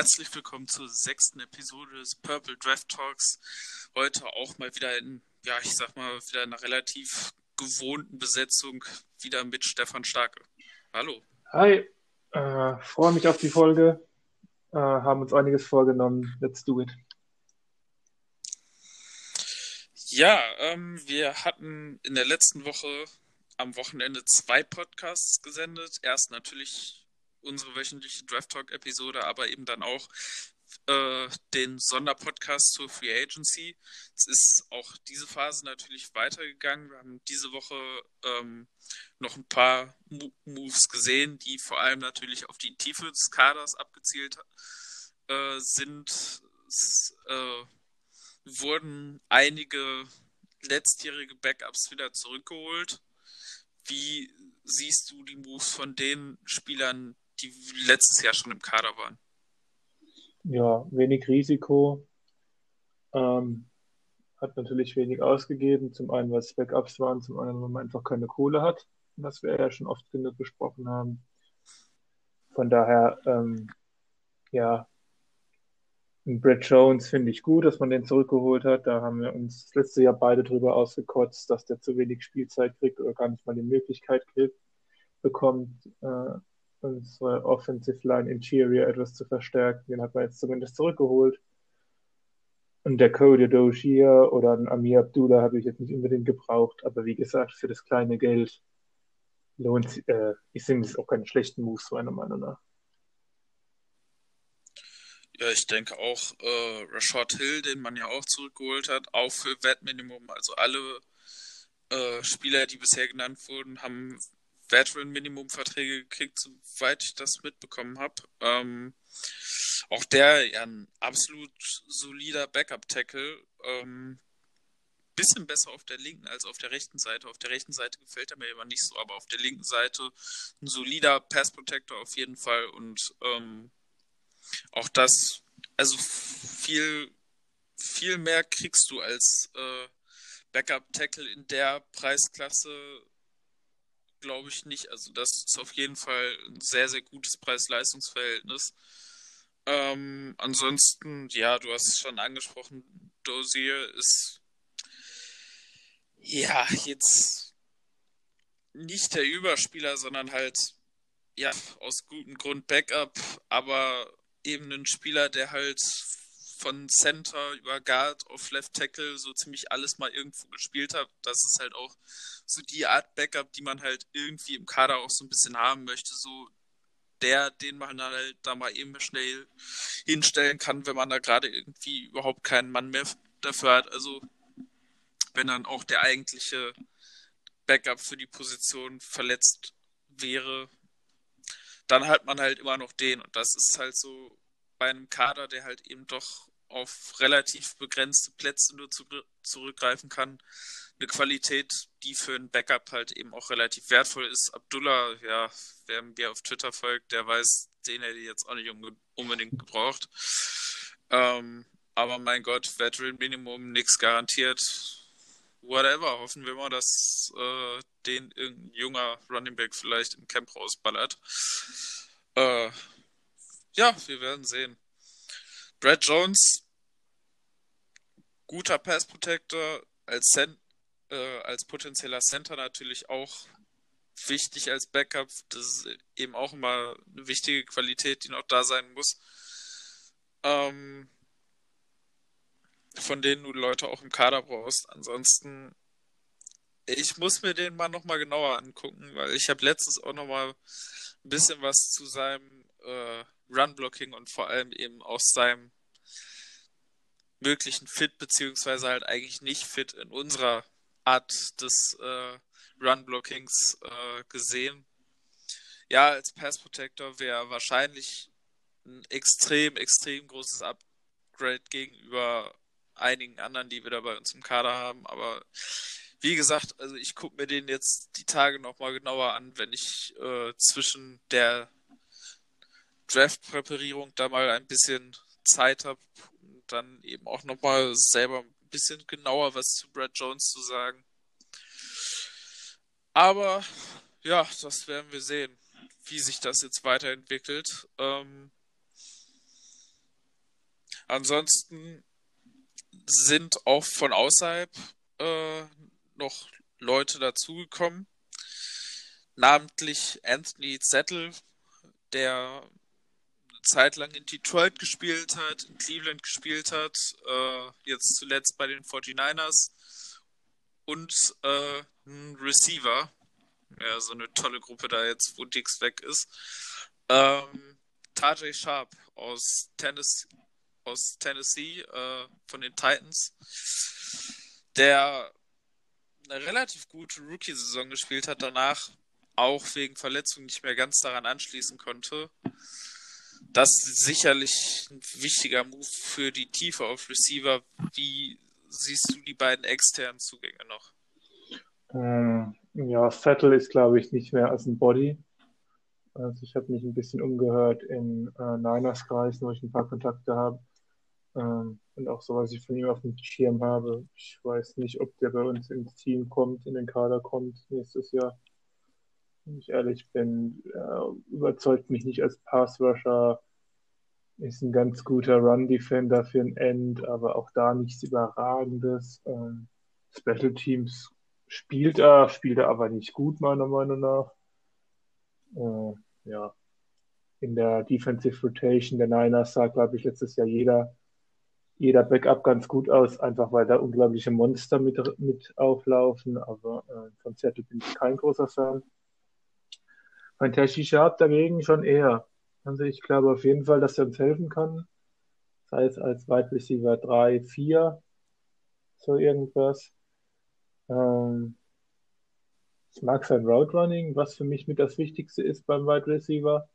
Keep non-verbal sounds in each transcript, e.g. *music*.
Herzlich willkommen zur sechsten Episode des Purple Draft Talks. Heute auch mal wieder in, ja, ich sag mal, wieder einer relativ gewohnten Besetzung, wieder mit Stefan Starke. Hallo. Hi, äh, freue mich auf die Folge. Äh, haben uns einiges vorgenommen. Let's do it. Ja, ähm, wir hatten in der letzten Woche am Wochenende zwei Podcasts gesendet. Erst natürlich unsere wöchentliche Draft Talk Episode, aber eben dann auch äh, den Sonderpodcast zur Free Agency. Es ist auch diese Phase natürlich weitergegangen. Wir haben diese Woche ähm, noch ein paar Mo Moves gesehen, die vor allem natürlich auf die Tiefe des Kaders abgezielt äh, sind. Es äh, wurden einige letztjährige Backups wieder zurückgeholt. Wie siehst du die Moves von den Spielern, die letztes Jahr schon im Kader waren. Ja, wenig Risiko. Ähm, hat natürlich wenig ausgegeben. Zum einen, weil es Backups waren, zum anderen, weil man einfach keine Kohle hat, was wir ja schon oft genug besprochen haben. Von daher, ähm, ja, Brad Jones finde ich gut, dass man den zurückgeholt hat. Da haben wir uns das letzte Jahr beide drüber ausgekotzt, dass der zu wenig Spielzeit kriegt oder gar nicht mal die Möglichkeit kriegt, bekommt. Äh, unsere Offensive Line Interior etwas zu verstärken. Den hat man jetzt zumindest zurückgeholt. Und der Cody Dozier oder ein Amir Abdullah habe ich jetzt nicht unbedingt gebraucht, aber wie gesagt, für das kleine Geld lohnt äh, sind es auch keine schlechten Moves, meiner Meinung nach. Ja, ich denke auch äh, Rashad Hill, den man ja auch zurückgeholt hat, auch für Wettminimum. Also alle äh, Spieler, die bisher genannt wurden, haben Veteran-Minimum-Verträge gekriegt, soweit ich das mitbekommen habe. Ähm, auch der ja ein absolut solider Backup-Tackle. Ähm, bisschen besser auf der linken als auf der rechten Seite. Auf der rechten Seite gefällt er mir immer nicht so, aber auf der linken Seite ein solider Pass-Protector auf jeden Fall und ähm, auch das, also viel, viel mehr kriegst du als äh, Backup-Tackle in der Preisklasse glaube ich nicht. Also das ist auf jeden Fall ein sehr, sehr gutes Preis-Leistungs-Verhältnis. Ähm, ansonsten, ja, du hast es schon angesprochen, Dozier ist ja jetzt nicht der Überspieler, sondern halt ja aus gutem Grund Backup, aber eben ein Spieler, der halt von Center über Guard auf Left Tackle so ziemlich alles mal irgendwo gespielt hat. Das ist halt auch so die Art Backup, die man halt irgendwie im Kader auch so ein bisschen haben möchte. So der, den man halt da mal eben schnell hinstellen kann, wenn man da gerade irgendwie überhaupt keinen Mann mehr dafür hat. Also wenn dann auch der eigentliche Backup für die Position verletzt wäre, dann hat man halt immer noch den. Und das ist halt so bei einem Kader, der halt eben doch auf relativ begrenzte Plätze nur zu, zurückgreifen kann. Eine Qualität, die für ein Backup halt eben auch relativ wertvoll ist. Abdullah, ja, wer mir auf Twitter folgt, der weiß, den hätte ich jetzt auch nicht unbedingt gebraucht. Ähm, aber mein Gott, Veteran Minimum, nichts garantiert. Whatever, hoffen wir mal, dass äh, den irgendein junger Running Back vielleicht im Camp rausballert. Äh, ja, wir werden sehen. Brad Jones, guter Pass Protector, als, Cent, äh, als potenzieller Center natürlich auch wichtig als Backup. Das ist eben auch immer eine wichtige Qualität, die noch da sein muss. Ähm, von denen du Leute auch im Kader brauchst. Ansonsten, ich muss mir den mal nochmal genauer angucken, weil ich habe letztens auch nochmal ein bisschen was zu seinem äh, Run-Blocking und vor allem eben aus seinem möglichen Fit, beziehungsweise halt eigentlich nicht Fit in unserer Art des äh, Run-Blockings äh, gesehen. Ja, als Pass Protector wäre wahrscheinlich ein extrem, extrem großes Upgrade gegenüber einigen anderen, die wir da bei uns im Kader haben. Aber wie gesagt, also ich gucke mir den jetzt die Tage nochmal genauer an, wenn ich äh, zwischen der Draft-Präparierung da mal ein bisschen Zeit habe dann eben auch nochmal selber ein bisschen genauer was zu Brad Jones zu sagen. Aber ja, das werden wir sehen, wie sich das jetzt weiterentwickelt. Ähm, ansonsten sind auch von außerhalb äh, noch Leute dazugekommen. Namentlich Anthony Zettel, der Zeit lang in Detroit gespielt hat, in Cleveland gespielt hat, äh, jetzt zuletzt bei den 49ers und äh, ein Receiver. Ja, so eine tolle Gruppe da jetzt, wo Dix weg ist. Ähm, Tajay Sharp aus Tennessee, aus Tennessee äh, von den Titans, der eine relativ gute Rookie-Saison gespielt hat, danach auch wegen Verletzung nicht mehr ganz daran anschließen konnte. Das ist sicherlich ein wichtiger Move für die Tiefe auf Receiver. Wie siehst du die beiden externen Zugänge noch? Ähm, ja, Settle ist, glaube ich, nicht mehr als ein Body. Also ich habe mich ein bisschen umgehört in äh, Niners-Kreisen, wo ich ein paar Kontakte habe. Ähm, und auch so, was ich von ihm auf dem Schirm habe. Ich weiß nicht, ob der bei uns ins Team kommt, in den Kader kommt nächstes Jahr. Wenn ich ehrlich bin, äh, überzeugt mich nicht als Passrusher. Ist ein ganz guter Run-Defender für ein End, aber auch da nichts Überragendes. Ähm, Special Teams spielt er, spielt er aber nicht gut, meiner Meinung nach. Äh, ja, in der Defensive Rotation der Niners sah, glaube ich, letztes Jahr jeder, jeder Backup ganz gut aus, einfach weil da unglaubliche Monster mit, mit auflaufen. Aber äh, von Seattle bin ich kein großer Fan. Mein Tashi Sharp dagegen schon eher. Also ich glaube auf jeden Fall, dass er uns helfen kann. Sei es als Wide Receiver 3, 4, so irgendwas. Ähm, ich mag sein Route Running, was für mich mit das Wichtigste ist beim Wide Receiver.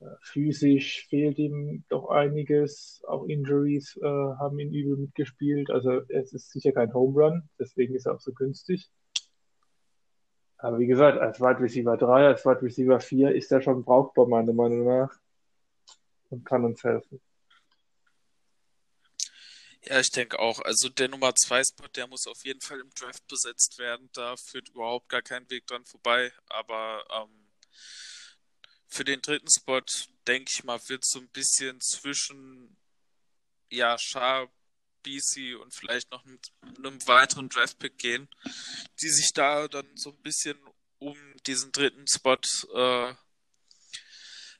Äh, physisch fehlt ihm doch einiges. Auch Injuries äh, haben ihn übel mitgespielt. Also es ist sicher kein Home Run, deswegen ist er auch so günstig. Aber wie gesagt, als Wide Receiver 3, als Wide Receiver 4 ist er schon brauchbar, meiner Meinung nach. Und kann uns helfen. Ja, ich denke auch. Also der Nummer 2 Spot, der muss auf jeden Fall im Draft besetzt werden. Da führt überhaupt gar kein Weg dran vorbei. Aber ähm, für den dritten Spot, denke ich mal, wird so ein bisschen zwischen ja, Sharp, BC und vielleicht noch mit einem weiteren Draftpick gehen, die sich da dann so ein bisschen um diesen dritten Spot äh,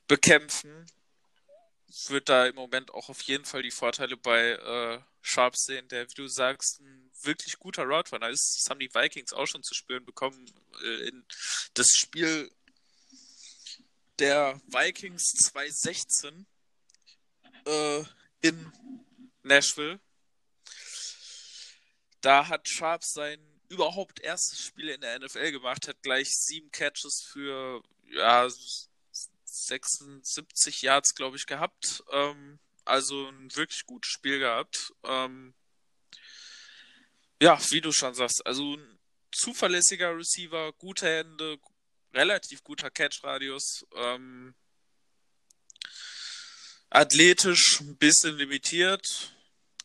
bekämpfen wird da im Moment auch auf jeden Fall die Vorteile bei äh, Sharp sehen, der, wie du sagst, ein wirklich guter Route Runner ist. Das haben die Vikings auch schon zu spüren bekommen. Äh, in das Spiel der Vikings 2016 äh, in Nashville. Da hat Sharp sein überhaupt erstes Spiel in der NFL gemacht, hat gleich sieben Catches für ja, 76 Yards, glaube ich, gehabt. Ähm, also ein wirklich gutes Spiel gehabt. Ähm, ja, wie du schon sagst, also ein zuverlässiger Receiver, gute Hände, relativ guter Catch-Radius. Ähm, athletisch ein bisschen limitiert,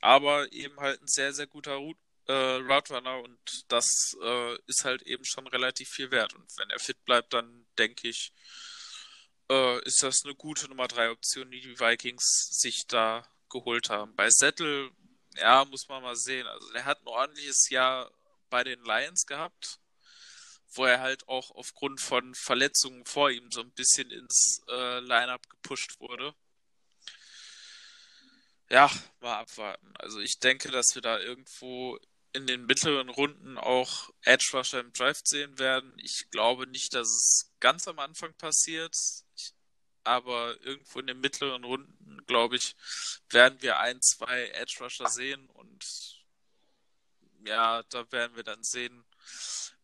aber eben halt ein sehr, sehr guter Route, äh, Route Runner und das äh, ist halt eben schon relativ viel wert. Und wenn er fit bleibt, dann denke ich, äh, ist das eine gute Nummer 3 Option, die die Vikings sich da geholt haben. Bei Settle, ja, muss man mal sehen. Also er hat ein ordentliches Jahr bei den Lions gehabt, wo er halt auch aufgrund von Verletzungen vor ihm so ein bisschen ins äh, Lineup gepusht wurde. Ja, mal abwarten. Also ich denke, dass wir da irgendwo in den mittleren Runden auch Edge Rusher im Draft sehen werden. Ich glaube nicht, dass es ganz am Anfang passiert aber irgendwo in den mittleren Runden, glaube ich, werden wir ein, zwei Edge Rusher sehen und ja, da werden wir dann sehen,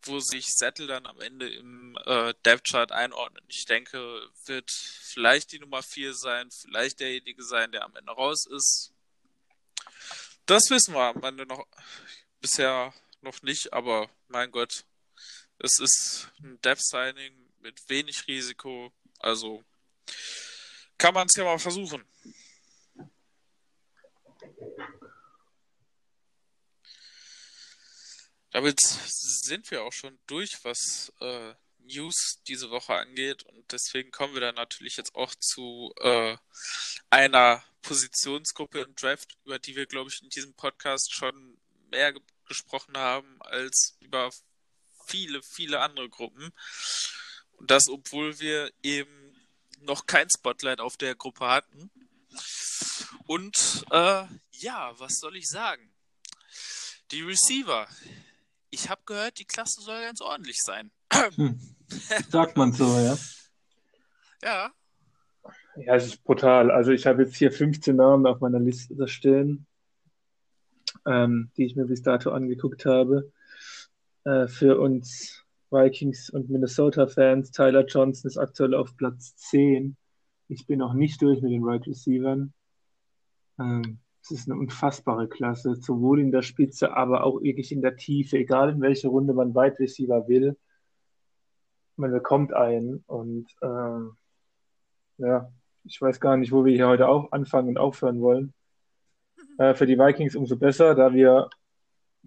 wo sich Settle dann am Ende im äh, Depth Chart einordnet. Ich denke, wird vielleicht die Nummer 4 sein, vielleicht derjenige sein, der am Ende raus ist. Das wissen wir am Ende noch bisher noch nicht, aber mein Gott, es ist ein Depth Signing mit wenig Risiko, also kann man es ja mal versuchen. Damit sind wir auch schon durch, was äh, News diese Woche angeht. Und deswegen kommen wir dann natürlich jetzt auch zu äh, einer Positionsgruppe im Draft, über die wir, glaube ich, in diesem Podcast schon mehr gesprochen haben als über viele, viele andere Gruppen. Und das, obwohl wir eben noch kein Spotlight auf der Gruppe hatten. Und äh, ja, was soll ich sagen? Die Receiver. Ich habe gehört, die Klasse soll ganz ordentlich sein. Hm. Sagt man so, ja. *laughs* Ja. Ja, es ist brutal. Also ich habe jetzt hier 15 Namen auf meiner Liste stehen, ähm, die ich mir bis dato angeguckt habe. Äh, für uns Vikings und Minnesota-Fans, Tyler Johnson ist aktuell auf Platz 10. Ich bin noch nicht durch mit den Wide right Receivers. Ähm, es ist eine unfassbare Klasse, sowohl in der Spitze, aber auch wirklich in der Tiefe, egal in welche Runde man Wide Receiver will. Man bekommt einen und äh, ja, ich weiß gar nicht, wo wir hier heute auch anfangen und aufhören wollen. Äh, für die Vikings umso besser, da wir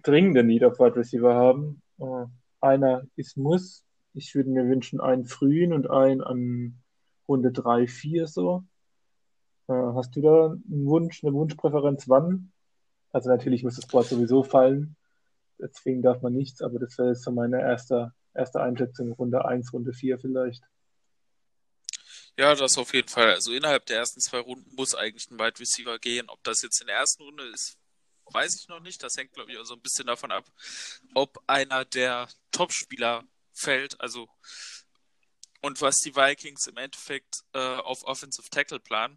dringende Need auf Wide Receiver haben. Äh, einer ist Muss. Ich würde mir wünschen, einen frühen und einen an Runde 3, 4 so. Äh, hast du da einen Wunsch, eine Wunschpräferenz wann? Also natürlich muss das Board sowieso fallen. Deswegen darf man nichts, aber das wäre jetzt so meine erste, erste Einschätzung, Runde 1, Runde 4 vielleicht. Ja, das auf jeden Fall. Also innerhalb der ersten zwei Runden muss eigentlich ein Wide Receiver gehen. Ob das jetzt in der ersten Runde ist, weiß ich noch nicht. Das hängt, glaube ich, auch so ein bisschen davon ab, ob einer der Top-Spieler fällt. Also und was die Vikings im Endeffekt äh, auf Offensive Tackle planen.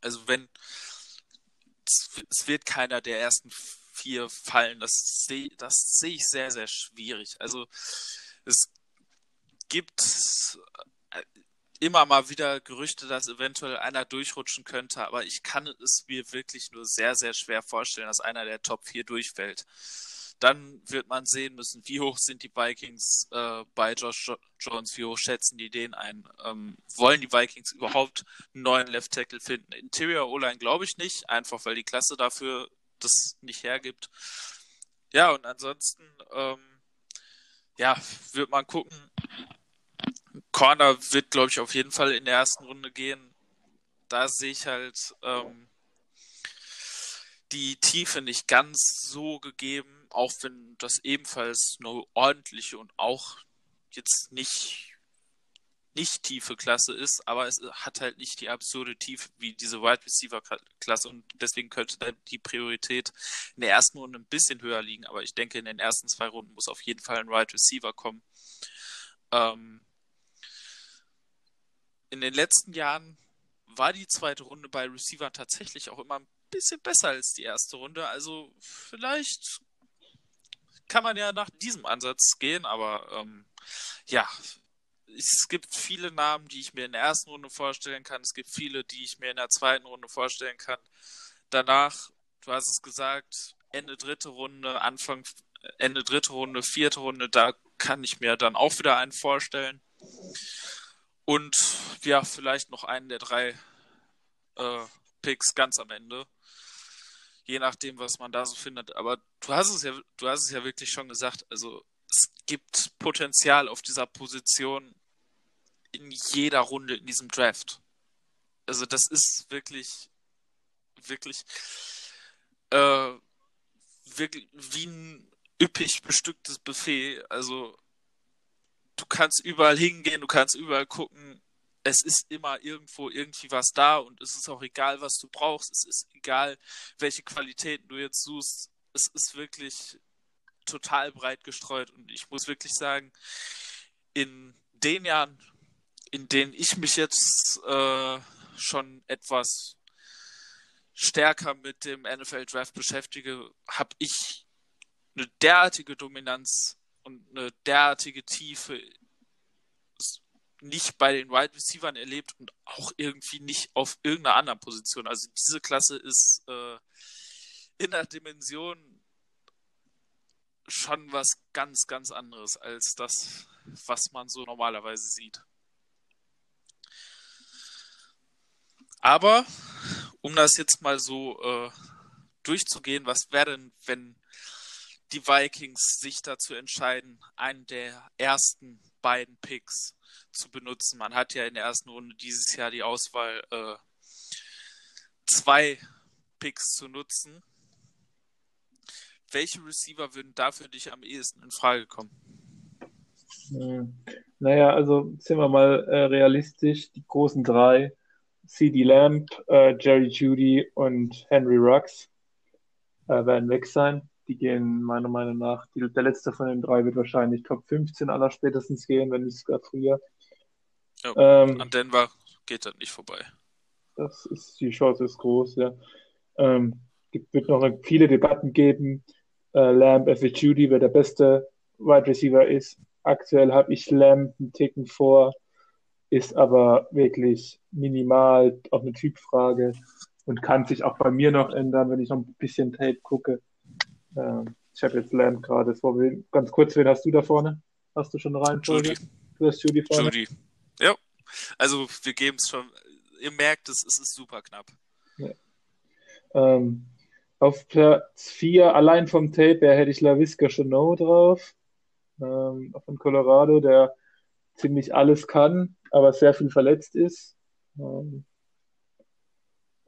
Also wenn es wird keiner der ersten vier fallen, das sehe das seh ich sehr, sehr schwierig. Also es gibt immer mal wieder Gerüchte, dass eventuell einer durchrutschen könnte, aber ich kann es mir wirklich nur sehr, sehr schwer vorstellen, dass einer der Top 4 durchfällt. Dann wird man sehen müssen, wie hoch sind die Vikings äh, bei Josh Jones, wie hoch schätzen die den ein. Ähm, wollen die Vikings überhaupt einen neuen Left Tackle finden? Interior O-Line glaube ich nicht, einfach weil die Klasse dafür das nicht hergibt. Ja, und ansonsten, ähm, ja, wird man gucken, Corner wird, glaube ich, auf jeden Fall in der ersten Runde gehen. Da sehe ich halt ähm, die Tiefe nicht ganz so gegeben, auch wenn das ebenfalls eine ordentliche und auch jetzt nicht nicht tiefe Klasse ist, aber es hat halt nicht die absurde Tiefe wie diese Wide Receiver Klasse und deswegen könnte dann die Priorität in der ersten Runde ein bisschen höher liegen, aber ich denke in den ersten zwei Runden muss auf jeden Fall ein Wide Receiver kommen. Ähm, in den letzten Jahren war die zweite Runde bei Receiver tatsächlich auch immer ein bisschen besser als die erste Runde. Also vielleicht kann man ja nach diesem Ansatz gehen, aber ähm, ja, es gibt viele Namen, die ich mir in der ersten Runde vorstellen kann. Es gibt viele, die ich mir in der zweiten Runde vorstellen kann. Danach, du hast es gesagt, Ende dritte Runde, Anfang, Ende dritte Runde, vierte Runde, da kann ich mir dann auch wieder einen vorstellen. Und ja, vielleicht noch einen der drei äh, Picks ganz am Ende. Je nachdem, was man da so findet. Aber du hast es ja, du hast es ja wirklich schon gesagt. Also es gibt Potenzial auf dieser Position in jeder Runde in diesem Draft. Also das ist wirklich, wirklich, äh, wirklich wie ein üppig bestücktes Buffet. Also du kannst überall hingehen, du kannst überall gucken. Es ist immer irgendwo irgendwie was da und es ist auch egal, was du brauchst. Es ist egal, welche Qualitäten du jetzt suchst. Es ist wirklich total breit gestreut und ich muss wirklich sagen, in den Jahren, in denen ich mich jetzt äh, schon etwas stärker mit dem NFL Draft beschäftige, habe ich eine derartige Dominanz und eine derartige Tiefe nicht bei den Wide Receivers erlebt und auch irgendwie nicht auf irgendeiner anderen Position. Also diese Klasse ist äh, in der Dimension schon was ganz, ganz anderes als das, was man so normalerweise sieht. Aber um das jetzt mal so äh, durchzugehen, was wäre denn, wenn die Vikings sich dazu entscheiden, einen der ersten beiden Picks zu benutzen. Man hat ja in der ersten Runde dieses Jahr die Auswahl äh, zwei Picks zu nutzen. Welche Receiver würden da für dich am ehesten in Frage kommen? Hm. Naja, also sind wir mal äh, realistisch. Die großen drei, CD Lamb, äh, Jerry Judy und Henry Rux, äh, werden weg sein. Die gehen meiner Meinung nach, die, der letzte von den drei wird wahrscheinlich Top 15 aller spätestens gehen, wenn nicht sogar früher. Ja, ähm, an Denver geht das nicht vorbei. Das ist, die Chance ist groß, ja. Ähm, wird noch viele Debatten geben. Äh, Lamb, F. Judy, wer der beste Wide Receiver ist. Aktuell habe ich Lamb einen Ticken vor, ist aber wirklich minimal auf eine Typfrage und kann sich auch bei mir noch ändern, wenn ich noch ein bisschen Tape gucke. Ähm, ich habe jetzt Lamb gerade. Ganz kurz, wen hast du da vorne? Hast du schon rein? Judy. Du hast Judy vorne? Judy. Ja. Also wir geben es schon. Ihr merkt es, es ist super knapp. Ja. Ähm, auf Platz 4, allein vom Tape, hätte ich LaVisca Chanot drauf. Ähm, von Colorado, der ziemlich alles kann, aber sehr viel verletzt ist. Ähm,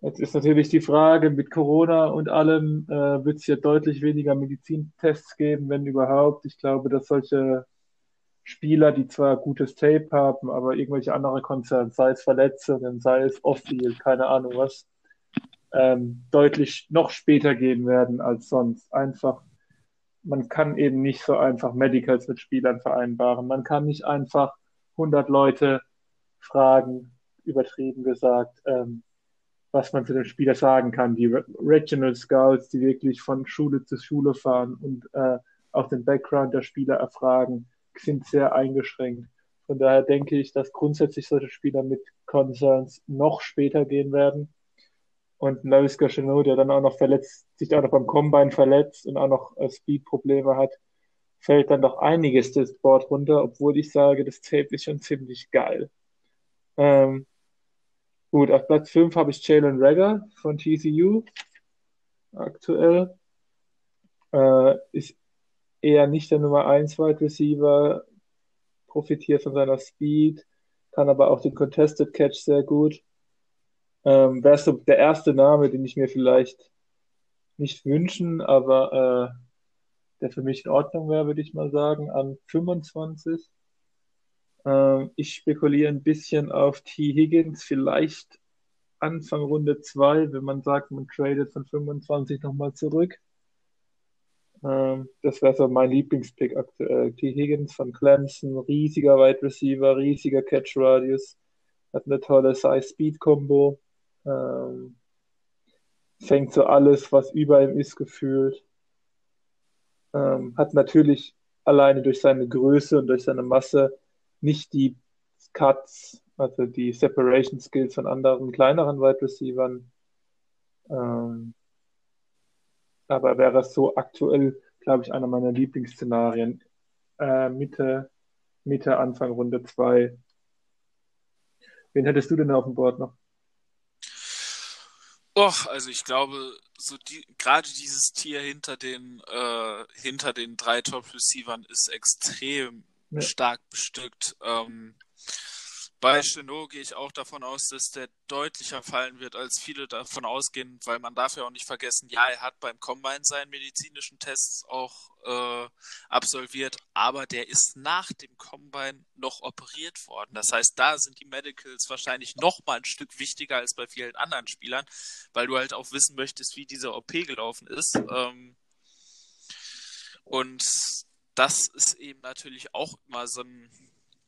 Jetzt ist natürlich die Frage, mit Corona und allem äh, wird es ja deutlich weniger Medizintests geben, wenn überhaupt. Ich glaube, dass solche Spieler, die zwar gutes Tape haben, aber irgendwelche andere Konzerne, sei es Verletzungen, sei es Off-Field, keine Ahnung was, ähm, deutlich noch später gehen werden als sonst. Einfach, man kann eben nicht so einfach Medicals mit Spielern vereinbaren. Man kann nicht einfach 100 Leute fragen, übertrieben gesagt, ähm, was man zu dem Spieler sagen kann. Die Regional Scouts, die wirklich von Schule zu Schule fahren und äh, auch den Background der Spieler erfragen, sind sehr eingeschränkt. Von daher denke ich, dass grundsätzlich solche Spieler mit Concerns noch später gehen werden. Und Lewis Gachenot, der dann auch noch verletzt, sich auch noch beim Combine verletzt und auch noch äh, Speed-Probleme hat, fällt dann doch einiges das Board runter, obwohl ich sage, das Tape ist schon ziemlich geil. Ähm, Gut, auf Platz 5 habe ich Jalen Rager von TCU aktuell. Äh, ist eher nicht der Nummer 1 Wide Receiver, profitiert von seiner Speed, kann aber auch den Contested Catch sehr gut. Ähm, Wäre so der erste Name, den ich mir vielleicht nicht wünschen, aber äh, der für mich in Ordnung wäre, würde ich mal sagen, an 25. Ähm, ich spekuliere ein bisschen auf T. Higgins, vielleicht Anfang Runde 2, wenn man sagt, man tradet von 25 nochmal zurück. Ähm, das wäre so mein Lieblingspick aktuell. T. Higgins von Clemson, riesiger Wide Receiver, riesiger Catch Radius, hat eine tolle Size-Speed-Kombo. Ähm, fängt so alles, was über ihm ist, gefühlt. Hat natürlich alleine durch seine Größe und durch seine Masse nicht die Cuts, also die Separation Skills von anderen kleineren Wide Receivern. Ähm, aber wäre so aktuell, glaube ich, einer meiner Lieblingsszenarien. Äh, Mitte, Mitte, Anfang Runde 2. Wen hättest du denn auf dem Board noch? Och, also ich glaube, so die, gerade dieses Tier hinter den, äh, hinter den drei Top-Receivern ist extrem ja. stark bestückt. Ähm, bei Chenot gehe ich auch davon aus, dass der deutlicher fallen wird, als viele davon ausgehen, weil man darf ja auch nicht vergessen, ja, er hat beim Combine seinen medizinischen Tests auch äh, absolviert, aber der ist nach dem Combine noch operiert worden. Das heißt, da sind die Medicals wahrscheinlich noch mal ein Stück wichtiger als bei vielen anderen Spielern, weil du halt auch wissen möchtest, wie diese OP gelaufen ist. Ähm, und das ist eben natürlich auch immer so, ein,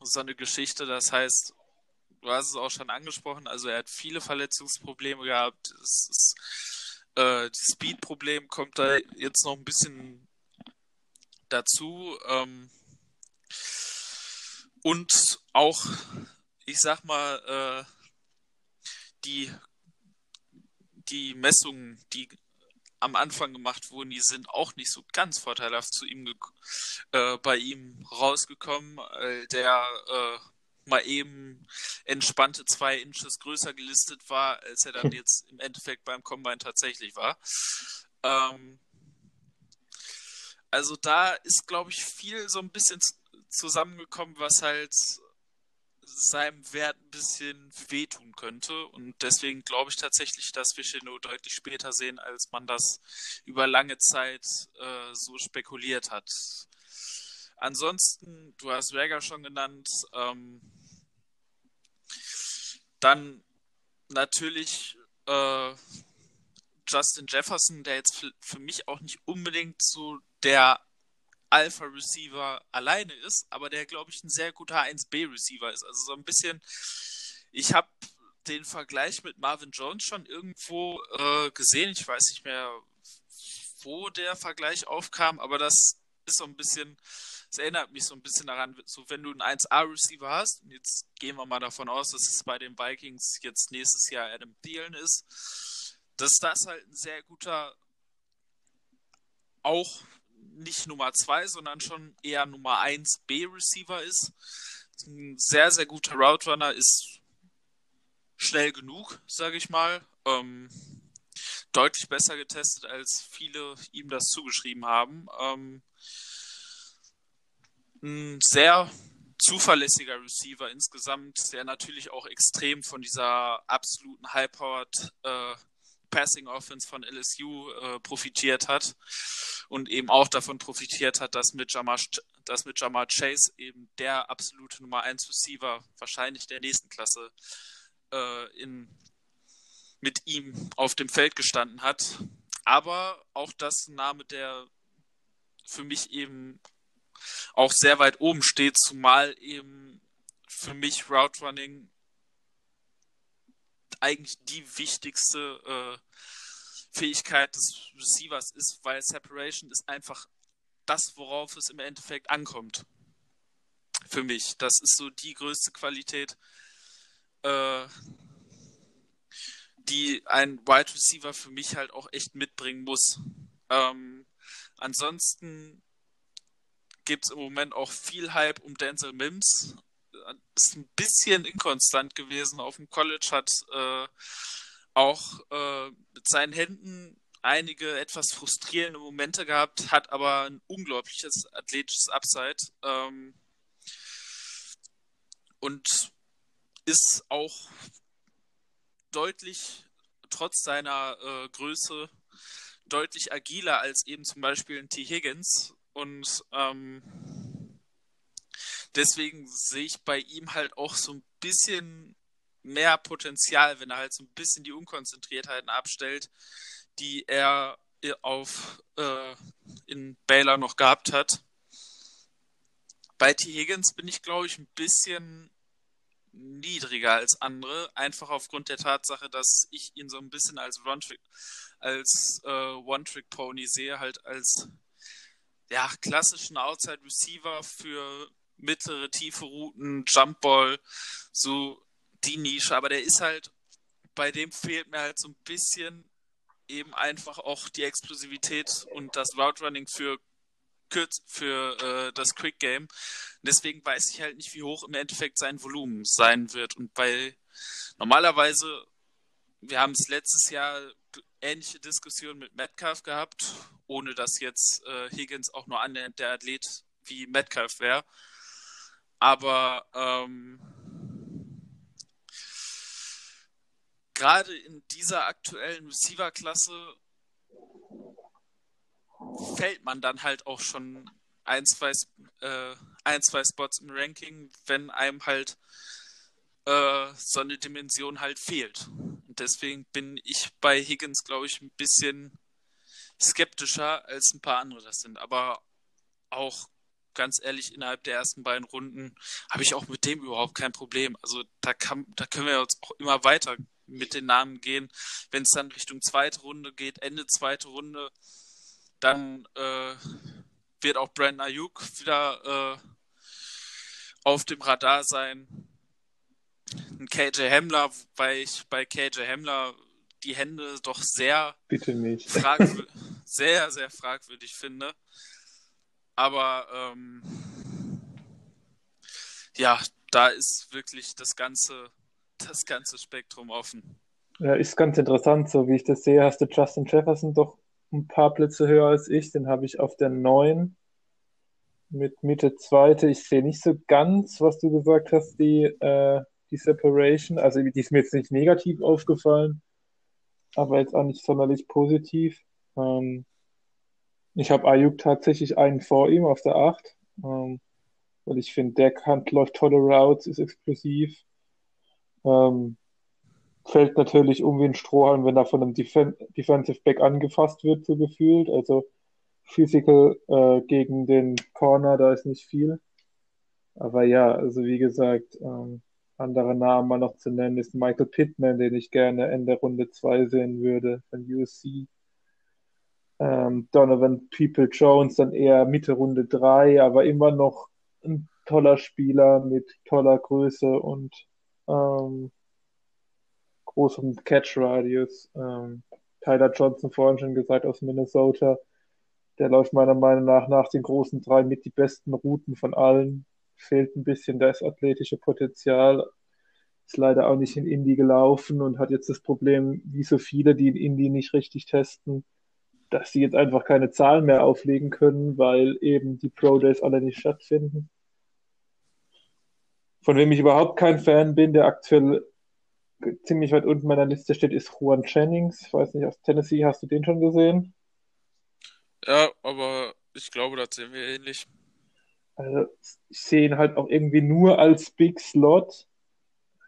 so eine Geschichte. Das heißt, du hast es auch schon angesprochen, also er hat viele Verletzungsprobleme gehabt. Ist, äh, das Speed-Problem kommt da jetzt noch ein bisschen dazu. Ähm, und auch, ich sag mal, äh, die, die Messungen, die am Anfang gemacht wurden, die sind auch nicht so ganz vorteilhaft zu ihm äh, bei ihm rausgekommen. Äh, der äh, mal eben entspannte zwei Inches größer gelistet war, als er dann *laughs* jetzt im Endeffekt beim Combine tatsächlich war. Ähm, also da ist, glaube ich, viel so ein bisschen zusammengekommen, was halt seinem Wert ein bisschen wehtun könnte. Und deswegen glaube ich tatsächlich, dass wir Chino deutlich später sehen, als man das über lange Zeit äh, so spekuliert hat. Ansonsten, du hast Rager schon genannt. Ähm, dann natürlich äh, Justin Jefferson, der jetzt für, für mich auch nicht unbedingt so der Alpha-Receiver alleine ist, aber der, glaube ich, ein sehr guter 1B-Receiver ist. Also so ein bisschen, ich habe den Vergleich mit Marvin Jones schon irgendwo äh, gesehen. Ich weiß nicht mehr, wo der Vergleich aufkam, aber das ist so ein bisschen, es erinnert mich so ein bisschen daran, so wenn du einen 1A-Receiver hast, und jetzt gehen wir mal davon aus, dass es bei den Vikings jetzt nächstes Jahr Adam Thielen ist, dass das halt ein sehr guter, auch nicht Nummer 2, sondern schon eher Nummer 1 B-Receiver ist. Ein sehr, sehr guter Route Runner ist schnell genug, sage ich mal. Ähm, deutlich besser getestet, als viele ihm das zugeschrieben haben. Ähm, ein sehr zuverlässiger Receiver insgesamt, der natürlich auch extrem von dieser absoluten High-Powered äh, Passing Offense von LSU äh, profitiert hat und eben auch davon profitiert hat, dass mit Jamar, dass mit Jamar Chase eben der absolute Nummer 1 Receiver wahrscheinlich der nächsten Klasse äh, in, mit ihm auf dem Feld gestanden hat. Aber auch das Name, der für mich eben auch sehr weit oben steht, zumal eben für mich Route Running eigentlich die wichtigste äh, Fähigkeit des Receivers ist, weil Separation ist einfach das, worauf es im Endeffekt ankommt. Für mich. Das ist so die größte Qualität, äh, die ein Wide Receiver für mich halt auch echt mitbringen muss. Ähm, ansonsten gibt es im Moment auch viel Hype um Denzel Mims ist ein bisschen inkonstant gewesen auf dem College, hat äh, auch äh, mit seinen Händen einige etwas frustrierende Momente gehabt, hat aber ein unglaubliches athletisches Upside ähm, und ist auch deutlich, trotz seiner äh, Größe, deutlich agiler als eben zum Beispiel ein T. Higgins und ähm, deswegen sehe ich bei ihm halt auch so ein bisschen mehr Potenzial, wenn er halt so ein bisschen die Unkonzentriertheiten abstellt, die er auf äh, in Baylor noch gehabt hat. Bei T. Higgins bin ich, glaube ich, ein bisschen niedriger als andere, einfach aufgrund der Tatsache, dass ich ihn so ein bisschen als als äh, One-Trick-Pony sehe, halt als ja, klassischen Outside-Receiver für mittlere, tiefe Routen, Jumpball, so die Nische. Aber der ist halt, bei dem fehlt mir halt so ein bisschen eben einfach auch die Explosivität und das Route Running für für äh, das Quick Game. Deswegen weiß ich halt nicht, wie hoch im Endeffekt sein Volumen sein wird. Und bei normalerweise, wir haben es letztes Jahr ähnliche Diskussionen mit Metcalf gehabt, ohne dass jetzt äh, Higgins auch nur annähernd der Athlet wie Metcalf wäre. Aber ähm, gerade in dieser aktuellen Receiver-Klasse fällt man dann halt auch schon ein, zwei, äh, ein, zwei Spots im Ranking, wenn einem halt äh, so eine Dimension halt fehlt. Und deswegen bin ich bei Higgins, glaube ich, ein bisschen skeptischer als ein paar andere das sind. Aber auch ganz ehrlich, innerhalb der ersten beiden Runden habe ich auch mit dem überhaupt kein Problem. Also da, kann, da können wir uns auch immer weiter mit den Namen gehen. Wenn es dann Richtung zweite Runde geht, Ende zweite Runde, dann äh, wird auch Brandon Ayuk wieder äh, auf dem Radar sein. Ein KJ Hemmler, weil ich bei KJ Hemmler die Hände doch sehr, fragwür sehr, sehr fragwürdig finde. Aber ähm, ja, da ist wirklich das ganze, das ganze Spektrum offen. Ja, ist ganz interessant, so wie ich das sehe, hast du Justin Jefferson doch ein paar Plätze höher als ich. Den habe ich auf der 9. mit Mitte zweite. Ich sehe nicht so ganz, was du gesagt hast, die, äh, die Separation. Also die ist mir jetzt nicht negativ aufgefallen, aber jetzt auch nicht sonderlich positiv. Ähm, ich habe Ayuk tatsächlich einen vor ihm auf der 8, ähm, weil ich finde, der kann, läuft tolle Routes, ist explosiv. Ähm, fällt natürlich um wie ein Strohhalm, wenn er von einem Defen Defensive Back angefasst wird, so gefühlt. Also Physical äh, gegen den Corner, da ist nicht viel. Aber ja, also wie gesagt, ähm, andere Namen mal noch zu nennen ist Michael Pittman, den ich gerne Ende Runde 2 sehen würde von USC. Ähm, Donovan People Jones dann eher Mitte Runde 3, aber immer noch ein toller Spieler mit toller Größe und ähm, großem Catch-Radius. Ähm, Tyler Johnson vorhin schon gesagt aus Minnesota. Der läuft meiner Meinung nach nach den großen drei mit die besten Routen von allen. Fehlt ein bisschen das athletische Potenzial. Ist leider auch nicht in Indy gelaufen und hat jetzt das Problem, wie so viele, die in Indy nicht richtig testen, dass sie jetzt einfach keine Zahlen mehr auflegen können, weil eben die Pro Days alle nicht stattfinden. Von wem ich überhaupt kein Fan bin, der aktuell ziemlich weit unten meiner Liste steht, ist Juan Jennings. Ich weiß nicht, aus Tennessee, hast du den schon gesehen? Ja, aber ich glaube, das sehen wir ähnlich. Also, ich sehe ihn halt auch irgendwie nur als Big Slot.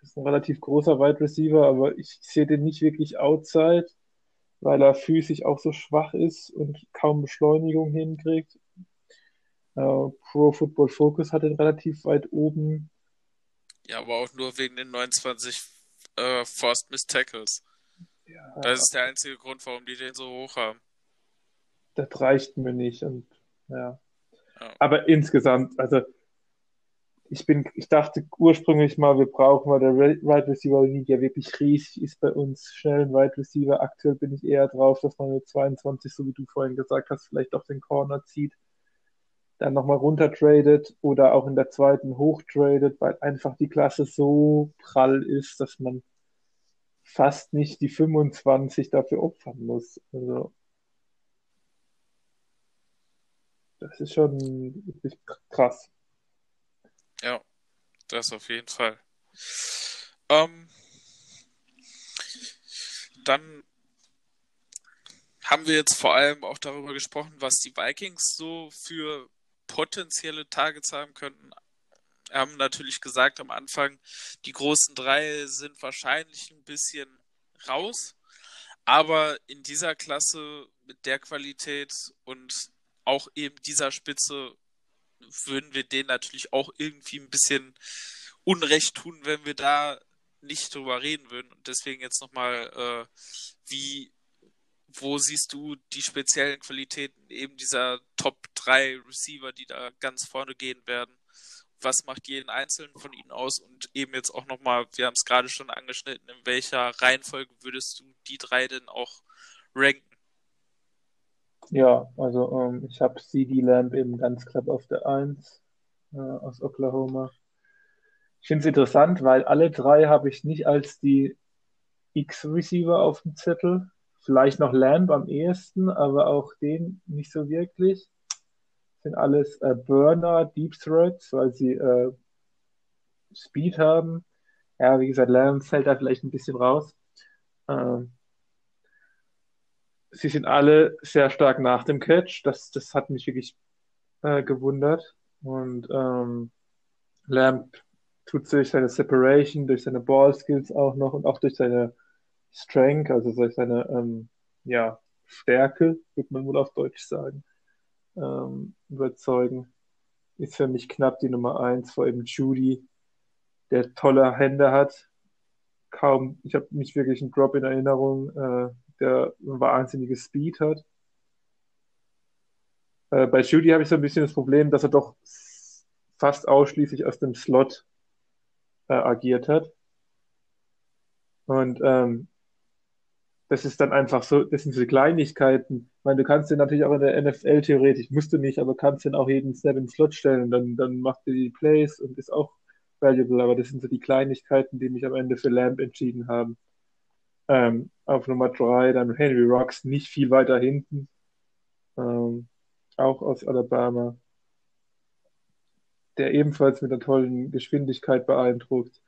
Das ist ein relativ großer Wide Receiver, aber ich sehe den nicht wirklich outside, weil er physisch auch so schwach ist und kaum Beschleunigung hinkriegt. Uh, Pro Football Focus hat ihn relativ weit oben. Ja, aber auch nur wegen den 29 äh, Forced Miss Tackles. Ja, das ist der einzige Grund, warum die den so hoch haben. Das reicht mir nicht und ja. ja. Aber insgesamt, also ich bin, ich dachte ursprünglich mal, wir brauchen, weil der Right Receiver League ja wirklich riesig ist bei uns, schnellen Right Receiver. Aktuell bin ich eher drauf, dass man mit 22, so wie du vorhin gesagt hast, vielleicht auch den Corner zieht, dann nochmal runtertradet oder auch in der zweiten hochtradet, weil einfach die Klasse so prall ist, dass man fast nicht die 25 dafür opfern muss. Also das ist schon krass. Ja, das auf jeden Fall. Ähm, dann haben wir jetzt vor allem auch darüber gesprochen, was die Vikings so für potenzielle Targets haben könnten. Wir haben natürlich gesagt am Anfang, die großen drei sind wahrscheinlich ein bisschen raus, aber in dieser Klasse mit der Qualität und auch eben dieser Spitze würden wir denen natürlich auch irgendwie ein bisschen Unrecht tun, wenn wir da nicht drüber reden würden. Und deswegen jetzt nochmal, äh, wie wo siehst du die speziellen Qualitäten eben dieser Top 3 Receiver, die da ganz vorne gehen werden? Was macht jeden einzelnen von ihnen aus? Und eben jetzt auch nochmal, wir haben es gerade schon angeschnitten, in welcher Reihenfolge würdest du die drei denn auch ranken? Ja, also ähm, ich habe CD Lamb eben ganz knapp auf der 1 äh, aus Oklahoma. Ich finde es interessant, weil alle drei habe ich nicht als die X-Receiver auf dem Zettel. Vielleicht noch Lamb am ehesten, aber auch den nicht so wirklich. Sind alles äh, Burner, Deep Threads, weil sie äh, Speed haben. Ja, wie gesagt, Lamb fällt da vielleicht ein bisschen raus. Ähm, sie sind alle sehr stark nach dem Catch. Das, das hat mich wirklich äh, gewundert. Und ähm, Lamb tut sich seine Separation, durch seine Ball Skills auch noch und auch durch seine Strength, also durch seine ähm, ja, Stärke, würde man wohl auf Deutsch sagen, ähm, überzeugen. Ist für mich knapp die Nummer eins vor eben Judy, der tolle Hände hat. Kaum, ich habe nicht wirklich einen Drop in Erinnerung, äh, der wahnsinnige Speed hat. Äh, bei Judy habe ich so ein bisschen das Problem, dass er doch fast ausschließlich aus dem Slot äh, agiert hat. Und ähm, das ist dann einfach so, das sind so Kleinigkeiten. Ich meine, du kannst den natürlich auch in der NFL theoretisch, musst du nicht, aber kannst den auch jeden Snap in Slot stellen, dann, dann macht er die Plays und ist auch valuable, aber das sind so die Kleinigkeiten, die mich am Ende für Lamb entschieden haben. Ähm, auf Nummer drei dann Henry Rocks, nicht viel weiter hinten, ähm, auch aus Alabama. der ebenfalls mit einer tollen Geschwindigkeit beeindruckt,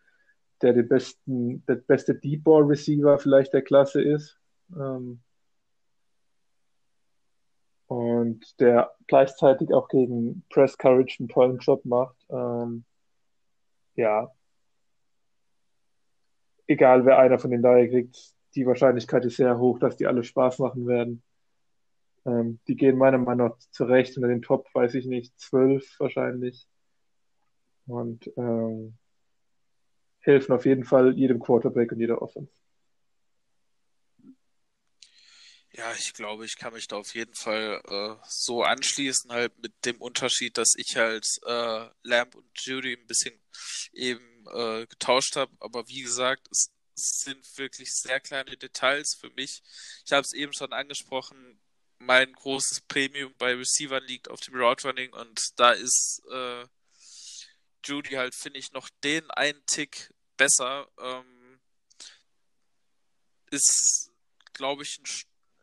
der den besten, der beste Deep Ball Receiver vielleicht der Klasse ist. Ähm, und der gleichzeitig auch gegen Press Courage einen tollen Job macht. Ähm, ja, egal wer einer von den drei kriegt, die Wahrscheinlichkeit ist sehr hoch, dass die alle Spaß machen werden. Ähm, die gehen meiner Meinung nach zurecht unter den Top, weiß ich nicht, zwölf wahrscheinlich. Und ähm, helfen auf jeden Fall jedem Quarterback und jeder Offense. Ja, ich glaube, ich kann mich da auf jeden Fall äh, so anschließen, halt mit dem Unterschied, dass ich halt äh, Lamp und Judy ein bisschen eben äh, getauscht habe. Aber wie gesagt, es, es sind wirklich sehr kleine Details für mich. Ich habe es eben schon angesprochen, mein großes Premium bei Receivern liegt auf dem Route Running und da ist äh, Judy halt, finde ich, noch den einen Tick besser. Ähm, ist, glaube ich, ein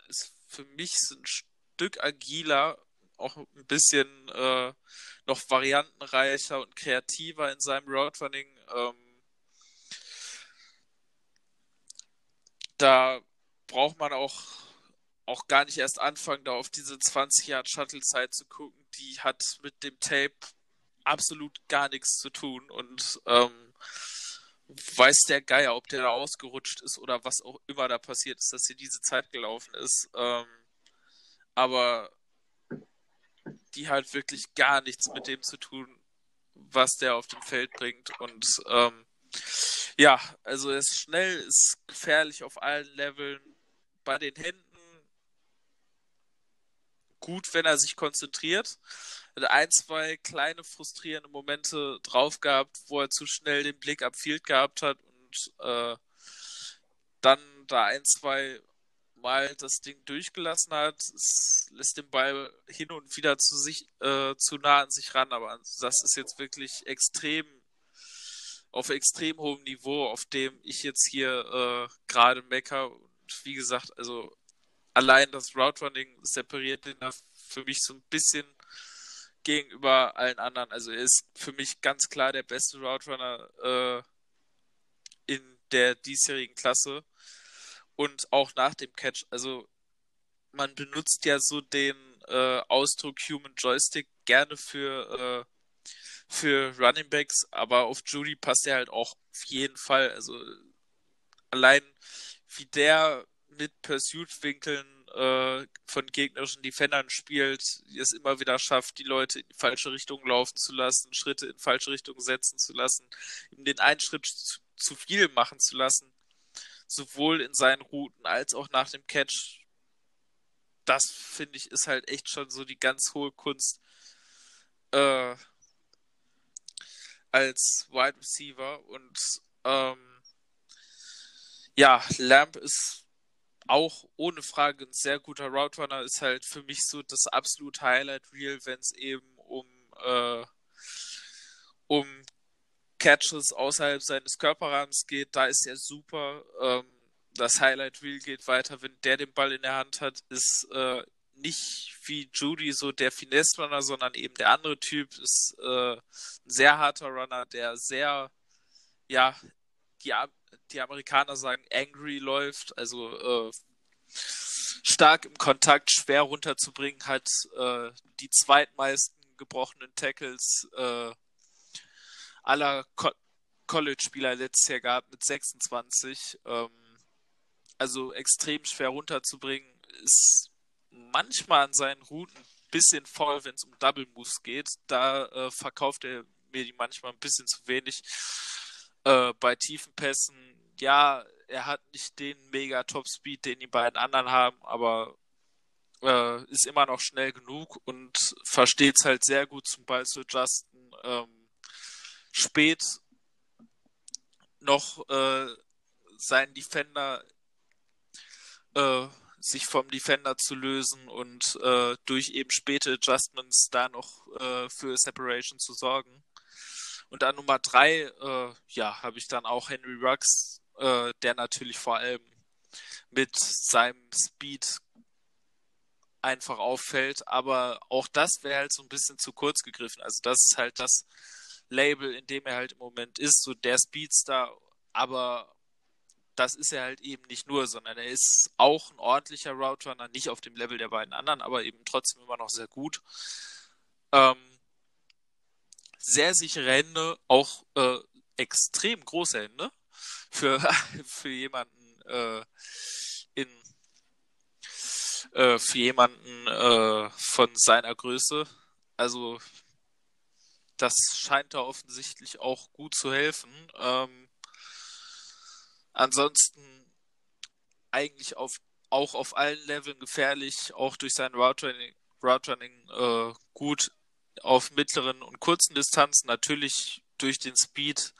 ist für mich ein Stück agiler, auch ein bisschen äh, noch variantenreicher und kreativer in seinem Roadrunning. Ähm, da braucht man auch, auch gar nicht erst anfangen, da auf diese 20 Jahre Shuttle-Zeit zu gucken. Die hat mit dem Tape absolut gar nichts zu tun und ähm, weiß der Geier, ob der da ausgerutscht ist oder was auch immer da passiert ist, dass hier diese Zeit gelaufen ist. Ähm, aber die halt wirklich gar nichts mit dem zu tun, was der auf dem Feld bringt. Und ähm, ja, also er ist schnell, ist gefährlich auf allen Leveln. Bei den Händen gut, wenn er sich konzentriert. Hat ein, zwei kleine frustrierende Momente drauf gehabt, wo er zu schnell den Blick ab Field gehabt hat und äh, dann da ein, zwei Mal das Ding durchgelassen hat. Es lässt den Ball hin und wieder zu sich äh, zu nah an sich ran, aber das ist jetzt wirklich extrem auf extrem hohem Niveau, auf dem ich jetzt hier äh, gerade mecker. Und wie gesagt, also allein das Route Running separiert den da für mich so ein bisschen gegenüber allen anderen. Also er ist für mich ganz klar der beste Route Runner äh, in der diesjährigen Klasse und auch nach dem Catch. Also man benutzt ja so den äh, Ausdruck Human Joystick gerne für äh, für Running Backs, aber auf Judy passt er halt auch auf jeden Fall. Also allein wie der mit Pursuit-Winkeln äh, von gegnerischen Defendern spielt, es immer wieder schafft, die Leute in die falsche Richtung laufen zu lassen, Schritte in falsche Richtung setzen zu lassen, ihm den einen Schritt zu, zu viel machen zu lassen, sowohl in seinen Routen als auch nach dem Catch. Das finde ich ist halt echt schon so die ganz hohe Kunst äh, als Wide Receiver und ähm, ja, Lamp ist auch ohne Frage ein sehr guter Route Runner, ist halt für mich so das absolute Highlight Reel, wenn es eben um, äh, um Catches außerhalb seines Körperrahmens geht. Da ist er super. Ähm, das Highlight Reel geht weiter, wenn der den Ball in der Hand hat, ist äh, nicht wie Judy so der Finesse-Runner, sondern eben der andere Typ, ist äh, ein sehr harter Runner, der sehr, ja, die die Amerikaner sagen, angry läuft, also äh, stark im Kontakt, schwer runterzubringen, hat äh, die zweitmeisten gebrochenen Tackles äh, aller Co College-Spieler letztes Jahr gehabt mit 26. Ähm, also extrem schwer runterzubringen, ist manchmal an seinen Routen ein bisschen voll, wenn es um Double Moves geht. Da äh, verkauft er mir die manchmal ein bisschen zu wenig. Äh, bei tiefen Pässen ja, er hat nicht den mega Top-Speed, den die beiden anderen haben, aber äh, ist immer noch schnell genug und versteht es halt sehr gut zum Ball zu adjusten. Ähm, spät noch äh, seinen Defender äh, sich vom Defender zu lösen und äh, durch eben späte Adjustments da noch äh, für Separation zu sorgen. Und an Nummer drei, äh, ja, habe ich dann auch Henry Ruggs, äh, der natürlich vor allem mit seinem Speed einfach auffällt, aber auch das wäre halt so ein bisschen zu kurz gegriffen. Also das ist halt das Label, in dem er halt im Moment ist, so der Speedstar, aber das ist er halt eben nicht nur, sondern er ist auch ein ordentlicher Route Runner, nicht auf dem Level der beiden anderen, aber eben trotzdem immer noch sehr gut. Ähm, sehr sichere Hände, auch äh, extrem große Hände für, *laughs* für jemanden äh, in äh, für jemanden äh, von seiner Größe. Also das scheint da offensichtlich auch gut zu helfen. Ähm, ansonsten eigentlich auf, auch auf allen Leveln gefährlich, auch durch sein Route Running, Route äh, gut auf mittleren und kurzen Distanzen, natürlich durch den Speed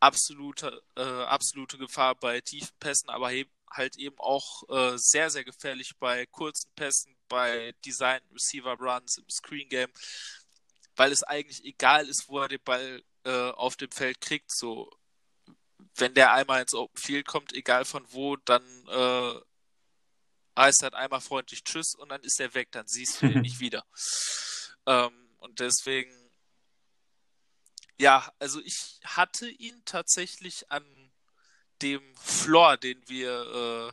absolute, äh, absolute Gefahr bei tiefen Pässen, aber halt eben auch äh, sehr, sehr gefährlich bei kurzen Pässen, bei Design Receiver Runs im Screen Game, weil es eigentlich egal ist, wo er den Ball äh, auf dem Feld kriegt. So, wenn der einmal ins Open Field kommt, egal von wo, dann äh, heißt halt einmal freundlich Tschüss und dann ist er weg, dann siehst du ihn *laughs* nicht wieder. Ähm, und deswegen, ja, also ich hatte ihn tatsächlich an dem Floor, den wir äh,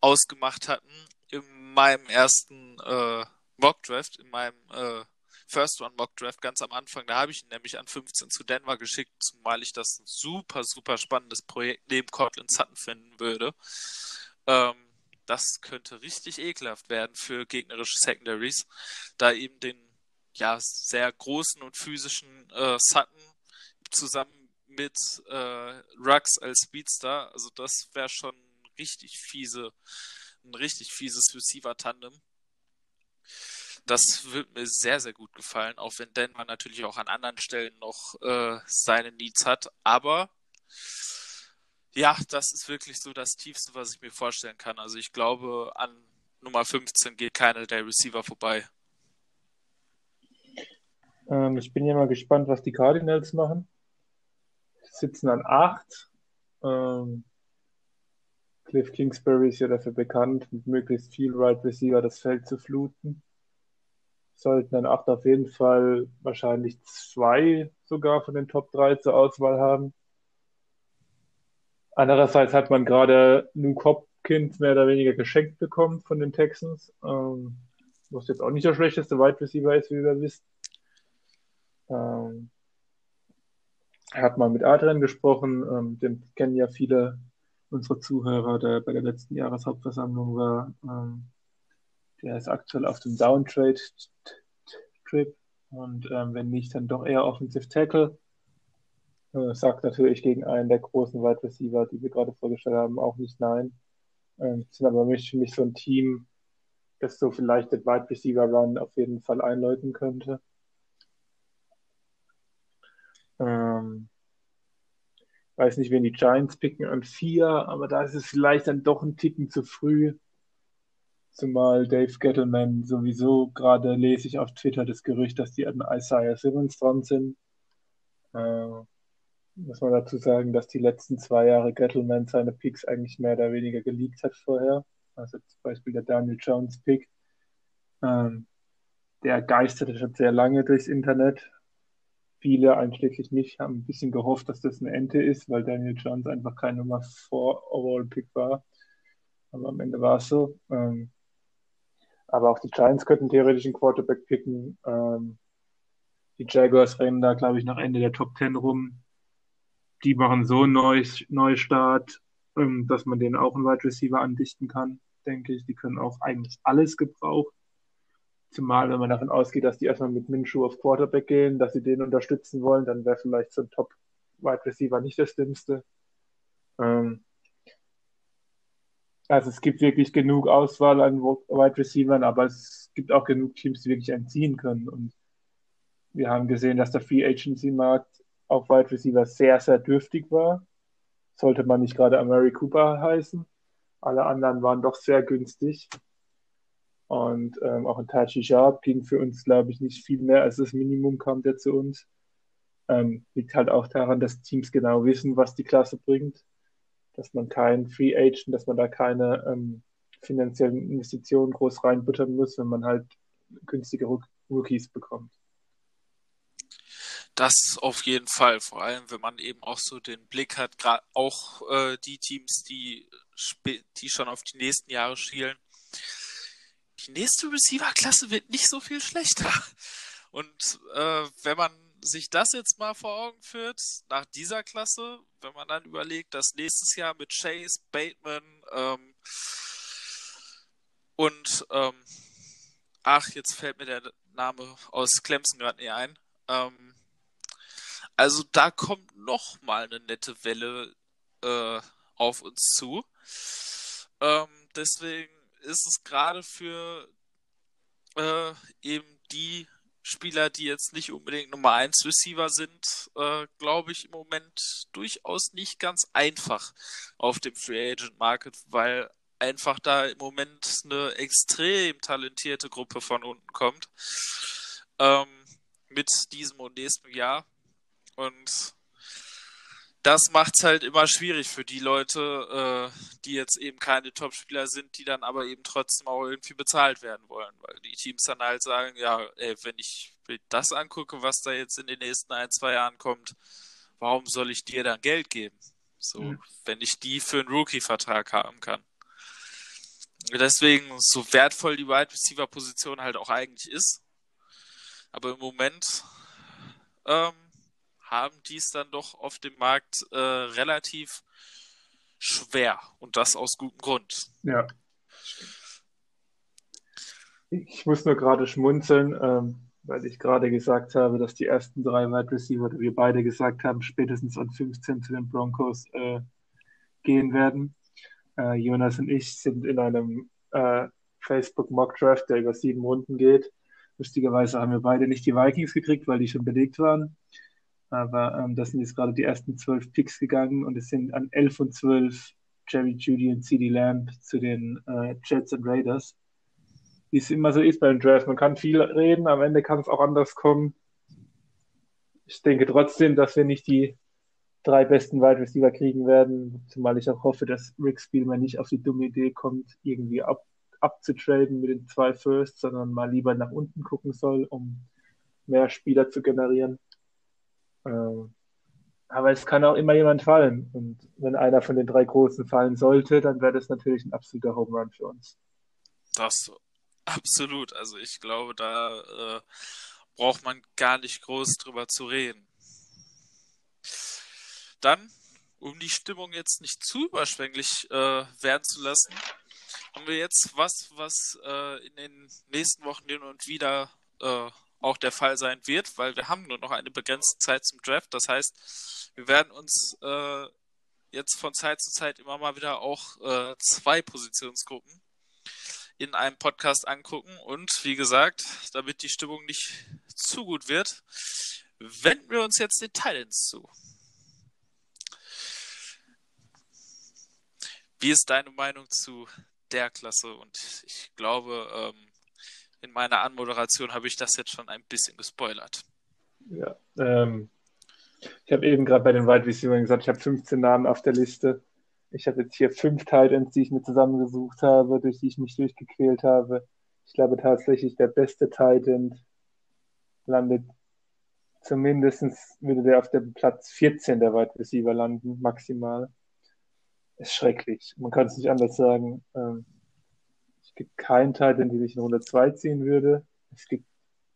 ausgemacht hatten, in meinem ersten äh, Mock Draft, in meinem äh, First One Mock Draft ganz am Anfang. Da habe ich ihn nämlich an 15 zu Denver geschickt, zumal ich das ein super, super spannendes Projekt neben Cortland Sutton finden würde. Ähm, das könnte richtig ekelhaft werden für gegnerische Secondaries, da eben den ja sehr großen und physischen äh, Sutton zusammen mit äh, Rux als Speedstar, also das wäre schon richtig fiese, ein richtig fieses Receiver-Tandem. Das wird mir sehr, sehr gut gefallen, auch wenn Denver natürlich auch an anderen Stellen noch äh, seine Needs hat. Aber ja, das ist wirklich so das Tiefste, was ich mir vorstellen kann. Also ich glaube, an Nummer 15 geht keiner der Receiver vorbei. Ähm, ich bin ja mal gespannt, was die Cardinals machen. Sitzen an 8. Ähm, Cliff Kingsbury ist ja dafür bekannt, mit möglichst viel Right Receiver das Feld zu fluten sollten dann acht auf jeden Fall wahrscheinlich zwei sogar von den Top 3 zur Auswahl haben. Andererseits hat man gerade Luke Hopkins mehr oder weniger geschenkt bekommen von den Texans, ähm, was jetzt auch nicht der schlechteste Wide Receiver ist, wie wir wissen. Ähm, hat mal mit Adrian gesprochen, ähm, den kennen ja viele unserer Zuhörer, der bei der letzten Jahreshauptversammlung war. Ähm, der ist aktuell auf dem Downtrade-Trip und ähm, wenn nicht, dann doch eher Offensive Tackle. Äh, sagt natürlich gegen einen der großen Wide Receiver, die wir gerade vorgestellt haben, auch nicht nein. Ähm, sind aber für mich so ein Team, das so vielleicht den Wide Receiver Run auf jeden Fall einläuten könnte. Ähm, weiß nicht, wen die Giants picken an vier, aber da ist es vielleicht dann doch ein Ticken zu früh. Zumal Dave Gettleman sowieso gerade lese ich auf Twitter das Gerücht, dass die an Isaiah Simmons dran sind. Äh, muss man dazu sagen, dass die letzten zwei Jahre Gettleman seine Picks eigentlich mehr oder weniger geleakt hat vorher. Also zum Beispiel der Daniel Jones Pick. Ähm, der geisterte schon sehr lange durchs Internet. Viele, einschließlich mich, haben ein bisschen gehofft, dass das eine Ente ist, weil Daniel Jones einfach kein Nummer 4 Overall Pick war. Aber am Ende war es so. Ähm, aber auch die Giants könnten theoretisch einen Quarterback picken. Ähm, die Jaguars rennen da, glaube ich, nach Ende der Top 10 rum. Die machen so einen Neustart, ähm, dass man denen auch einen Wide Receiver andichten kann, denke ich. Die können auch eigentlich alles gebrauchen. Zumal, wenn man davon ausgeht, dass die erstmal mit Minshew auf Quarterback gehen, dass sie den unterstützen wollen, dann wäre vielleicht so ein Top Wide Receiver nicht das Dümmste. Ähm, also es gibt wirklich genug Auswahl an Wide Receivers, aber es gibt auch genug Teams, die wirklich einen ziehen können. Und wir haben gesehen, dass der Free Agency Markt auf Wide Receiver sehr, sehr dürftig war. Sollte man nicht gerade Mary Cooper heißen. Alle anderen waren doch sehr günstig. Und ähm, auch ein Tachi Sharp ging für uns, glaube ich, nicht viel mehr als das Minimum kam der zu uns. Ähm, liegt halt auch daran, dass Teams genau wissen, was die Klasse bringt dass man keinen Free Agent, dass man da keine ähm, finanziellen Investitionen groß reinbuttern muss, wenn man halt günstige Rookies bekommt. Das auf jeden Fall, vor allem wenn man eben auch so den Blick hat, gerade auch äh, die Teams, die, die schon auf die nächsten Jahre schielen. Die nächste Receiver-Klasse wird nicht so viel schlechter. Und äh, wenn man sich das jetzt mal vor Augen führt, nach dieser Klasse, wenn man dann überlegt, dass nächstes Jahr mit Chase, Bateman ähm, und ähm, ach, jetzt fällt mir der Name aus Clemson gerade nicht ein. Ähm, also da kommt noch mal eine nette Welle äh, auf uns zu. Ähm, deswegen ist es gerade für äh, eben die Spieler, die jetzt nicht unbedingt Nummer 1 Receiver sind, äh, glaube ich im Moment durchaus nicht ganz einfach auf dem Free Agent Market, weil einfach da im Moment eine extrem talentierte Gruppe von unten kommt. Ähm, mit diesem und nächsten Jahr. Und das macht es halt immer schwierig für die Leute, äh, die jetzt eben keine Topspieler sind, die dann aber eben trotzdem auch irgendwie bezahlt werden wollen, weil die Teams dann halt sagen, ja, ey, wenn ich das angucke, was da jetzt in den nächsten ein, zwei Jahren kommt, warum soll ich dir dann Geld geben? So, mhm. wenn ich die für einen Rookie-Vertrag haben kann. Deswegen, so wertvoll die Wide Receiver-Position halt auch eigentlich ist, aber im Moment ähm, haben die es dann doch auf dem Markt äh, relativ schwer und das aus gutem Grund. Ja. Ich muss nur gerade schmunzeln, ähm, weil ich gerade gesagt habe, dass die ersten drei Wide Receiver, oder wir beide gesagt haben, spätestens an 15 zu den Broncos äh, gehen werden. Äh, Jonas und ich sind in einem äh, Facebook Mock Draft, der über sieben Runden geht. Lustigerweise haben wir beide nicht die Vikings gekriegt, weil die schon belegt waren. Aber ähm, das sind jetzt gerade die ersten zwölf Picks gegangen und es sind an elf und zwölf Jerry Judy und CD Lamb zu den äh, Jets und Raiders. Wie es immer so ist beim Draft. Man kann viel reden, am Ende kann es auch anders kommen. Ich denke trotzdem, dass wir nicht die drei besten Wide Receiver kriegen werden, zumal ich auch hoffe, dass Rick Spielman nicht auf die dumme Idee kommt, irgendwie ab, abzutraden mit den zwei Firsts, sondern mal lieber nach unten gucken soll, um mehr Spieler zu generieren. Ähm, aber es kann auch immer jemand fallen. Und wenn einer von den drei Großen fallen sollte, dann wäre das natürlich ein absoluter Home Run für uns. Das absolut. Also ich glaube, da äh, braucht man gar nicht groß drüber zu reden. Dann, um die Stimmung jetzt nicht zu überschwänglich äh, werden zu lassen, haben wir jetzt was, was äh, in den nächsten Wochen hin und wieder äh, auch der Fall sein wird, weil wir haben nur noch eine begrenzte Zeit zum Draft. Das heißt, wir werden uns äh, jetzt von Zeit zu Zeit immer mal wieder auch äh, zwei Positionsgruppen in einem Podcast angucken. Und wie gesagt, damit die Stimmung nicht zu gut wird, wenden wir uns jetzt den Titans zu. Wie ist deine Meinung zu der Klasse? Und ich glaube, ähm, in meiner Anmoderation habe ich das jetzt schon ein bisschen gespoilert. Ja, ähm, ich habe eben gerade bei den Wide Receivers gesagt, ich habe 15 Namen auf der Liste. Ich habe jetzt hier fünf Titans, die ich mir zusammengesucht habe, durch die ich mich durchgequält habe. Ich glaube tatsächlich, der beste Titan landet zumindest, würde der auf dem Platz 14 der Wide Receiver landen, maximal ist schrecklich. Man kann es nicht anders sagen. Ähm, es gibt keinen Teil, den ich in Runde 2 ziehen würde. Es gibt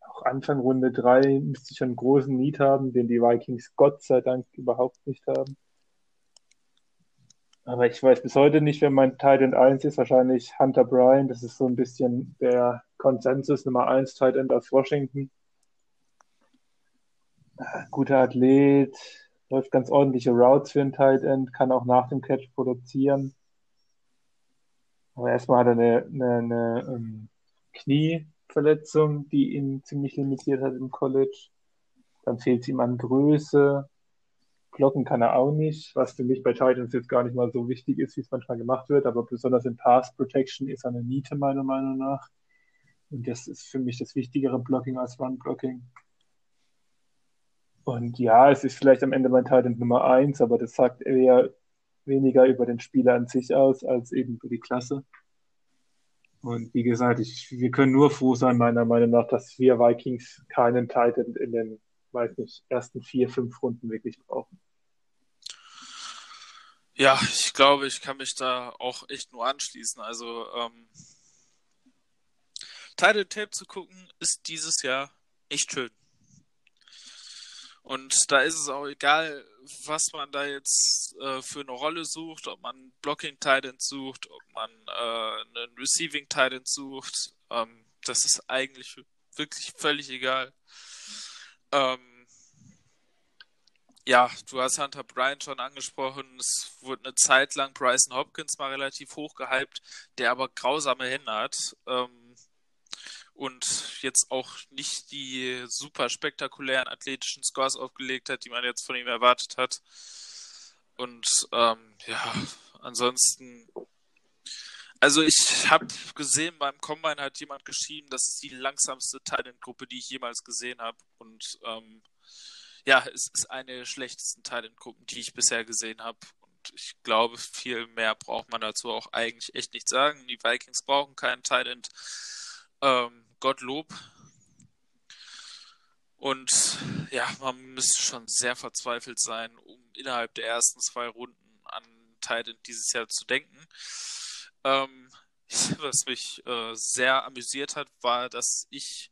auch Anfang Runde 3 müsste ich einen großen Need haben, den die Vikings Gott sei Dank überhaupt nicht haben. Aber ich weiß bis heute nicht, wer mein Titan 1 ist. Wahrscheinlich Hunter Bryan. Das ist so ein bisschen der Konsensus Nummer 1 Titan aus Washington. Guter Athlet, läuft ganz ordentliche Routes für ein Tight End, kann auch nach dem Catch produzieren. Aber erstmal hat er eine, eine, eine um, ähm, Knieverletzung, die ihn ziemlich limitiert hat im College. Dann fehlt es ihm an Größe. Blocken kann er auch nicht, was für mich bei Titans jetzt gar nicht mal so wichtig ist, wie es manchmal gemacht wird. Aber besonders in Pass Protection ist er eine Niete, meiner Meinung nach. Und das ist für mich das wichtigere Blocking als Run Blocking. Und ja, es ist vielleicht am Ende mein Titan Nummer eins, aber das sagt eher weniger über den Spieler an sich aus, als eben über die Klasse. Und wie gesagt, ich, wir können nur froh sein, meiner Meinung nach, dass wir Vikings keinen Titan in den, weiß nicht, ersten vier, fünf Runden wirklich brauchen. Ja, ich glaube, ich kann mich da auch echt nur anschließen. Also, ähm, Title Tape zu gucken, ist dieses Jahr echt schön. Und da ist es auch egal, was man da jetzt äh, für eine Rolle sucht, ob man Blocking Titan sucht, ob man äh, einen Receiving Titan sucht. Ähm, das ist eigentlich wirklich völlig egal. Ähm, ja, du hast Hunter Bryant schon angesprochen. Es wurde eine Zeit lang Bryson Hopkins mal relativ hoch gehypt, der aber grausame Hände hat. Ähm, und jetzt auch nicht die super spektakulären athletischen Scores aufgelegt hat, die man jetzt von ihm erwartet hat. Und ähm, ja, ansonsten, also ich habe gesehen, beim Combine hat jemand geschrieben, das ist die langsamste Talentgruppe, die ich jemals gesehen habe. Und ähm, ja, es ist eine der schlechtesten Talentgruppen, die ich bisher gesehen habe. Und ich glaube, viel mehr braucht man dazu auch eigentlich echt nicht sagen. Die Vikings brauchen keinen Talent. Ähm, Gottlob. Und ja, man müsste schon sehr verzweifelt sein, um innerhalb der ersten zwei Runden an Titan dieses Jahr zu denken. Ähm, *laughs* was mich äh, sehr amüsiert hat, war, dass ich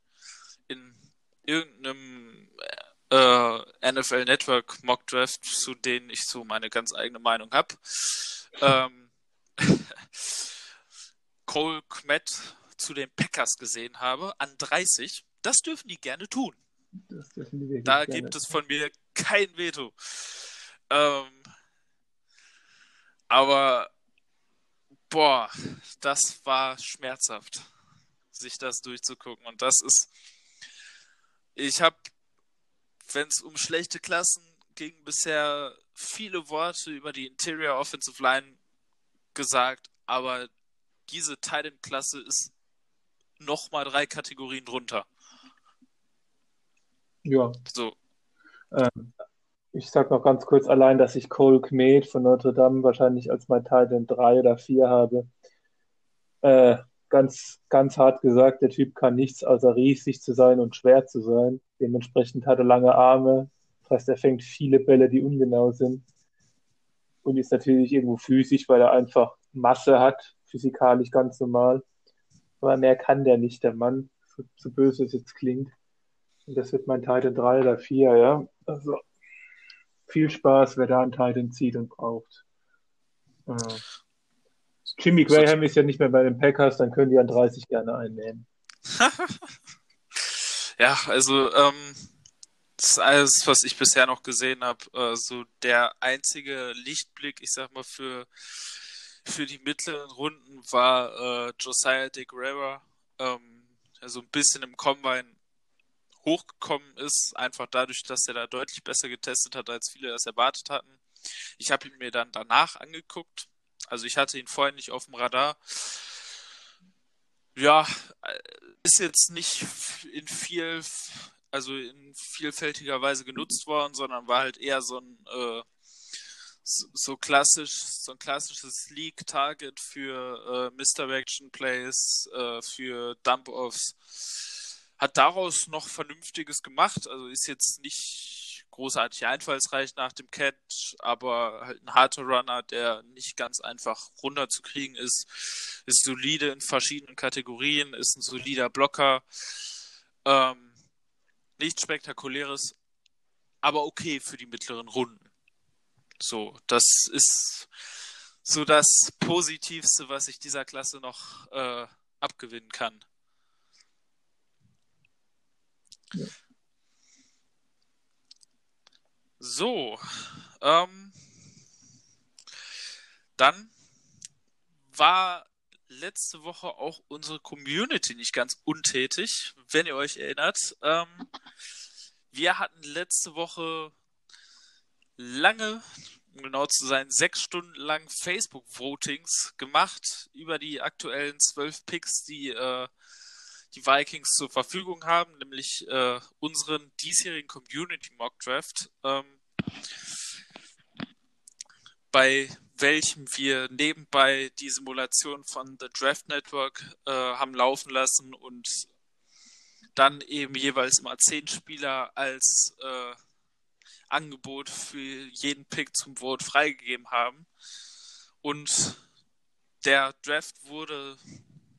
in irgendeinem äh, NFL Network Mock Draft, zu denen ich so meine ganz eigene Meinung habe, ähm, *laughs* Cole Kmet zu den Packers gesehen habe, an 30. Das dürfen die gerne tun. Die da gerne. gibt es von mir kein Veto. Ähm, aber boah, das war schmerzhaft, sich das durchzugucken. Und das ist, ich habe, wenn es um schlechte Klassen ging, bisher viele Worte über die Interior Offensive Line gesagt, aber diese Titan-Klasse ist nochmal drei Kategorien drunter. Ja. So. Ähm, ich sag noch ganz kurz allein, dass ich Cole Kmet von Notre Dame wahrscheinlich als mein Teil in drei oder vier habe. Äh, ganz, ganz hart gesagt, der Typ kann nichts außer riesig zu sein und schwer zu sein. Dementsprechend hat er lange Arme. Das heißt, er fängt viele Bälle, die ungenau sind. Und ist natürlich irgendwo physisch, weil er einfach Masse hat, physikalisch ganz normal. Aber mehr kann der nicht, der Mann, so, so böse es jetzt klingt. Und das wird mein Titan 3 oder 4, ja. Also viel Spaß, wer da einen Titan zieht und braucht. Äh, Jimmy Graham ist ja nicht mehr bei den Packers, dann können die an 30 gerne einnehmen. *laughs* ja, also ähm, das ist alles, was ich bisher noch gesehen habe, äh, so der einzige Lichtblick, ich sag mal, für für die mittleren Runden war äh, Josiah de Guerra, ähm, der so ein bisschen im Combine hochgekommen ist, einfach dadurch, dass er da deutlich besser getestet hat, als viele das erwartet hatten. Ich habe ihn mir dann danach angeguckt. Also ich hatte ihn vorher nicht auf dem Radar. Ja, äh, ist jetzt nicht in viel, also in vielfältiger Weise genutzt worden, sondern war halt eher so ein äh, so, klassisch, so ein klassisches League-Target für äh, Misdirection Plays, äh, für Dump-Offs. Hat daraus noch Vernünftiges gemacht, also ist jetzt nicht großartig einfallsreich nach dem Catch, aber halt ein harter Runner, der nicht ganz einfach runterzukriegen ist, ist solide in verschiedenen Kategorien, ist ein solider Blocker. Ähm, nichts Spektakuläres, aber okay für die mittleren Runden. So, das ist so das Positivste, was ich dieser Klasse noch äh, abgewinnen kann. Ja. So, ähm, dann war letzte Woche auch unsere Community nicht ganz untätig, wenn ihr euch erinnert. Ähm, wir hatten letzte Woche lange, um genau zu sein, sechs Stunden lang Facebook-Votings gemacht über die aktuellen zwölf Picks, die äh, die Vikings zur Verfügung haben, nämlich äh, unseren diesjährigen Community Mock Draft. Ähm, bei welchem wir nebenbei die Simulation von The Draft Network äh, haben laufen lassen und dann eben jeweils immer zehn Spieler als äh, Angebot für jeden Pick zum Vote freigegeben haben. Und der Draft wurde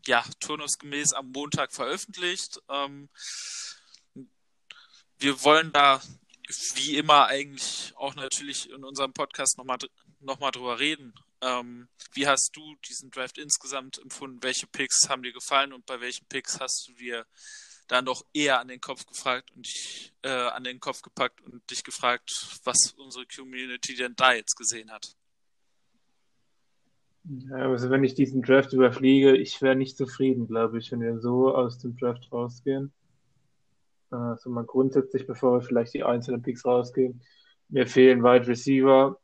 ja turnusgemäß am Montag veröffentlicht. Ähm, wir wollen da wie immer eigentlich auch natürlich in unserem Podcast nochmal noch mal drüber reden. Ähm, wie hast du diesen Draft insgesamt empfunden? Welche Picks haben dir gefallen und bei welchen Picks hast du dir dann doch eher an den Kopf gefragt und dich äh, an den Kopf gepackt und dich gefragt, was unsere Community denn da jetzt gesehen hat? Ja, also wenn ich diesen Draft überfliege, ich wäre nicht zufrieden, glaube ich, wenn wir so aus dem Draft rausgehen. Also mal grundsätzlich, bevor wir vielleicht die einzelnen Picks rausgehen, mir fehlen Wide Receiver.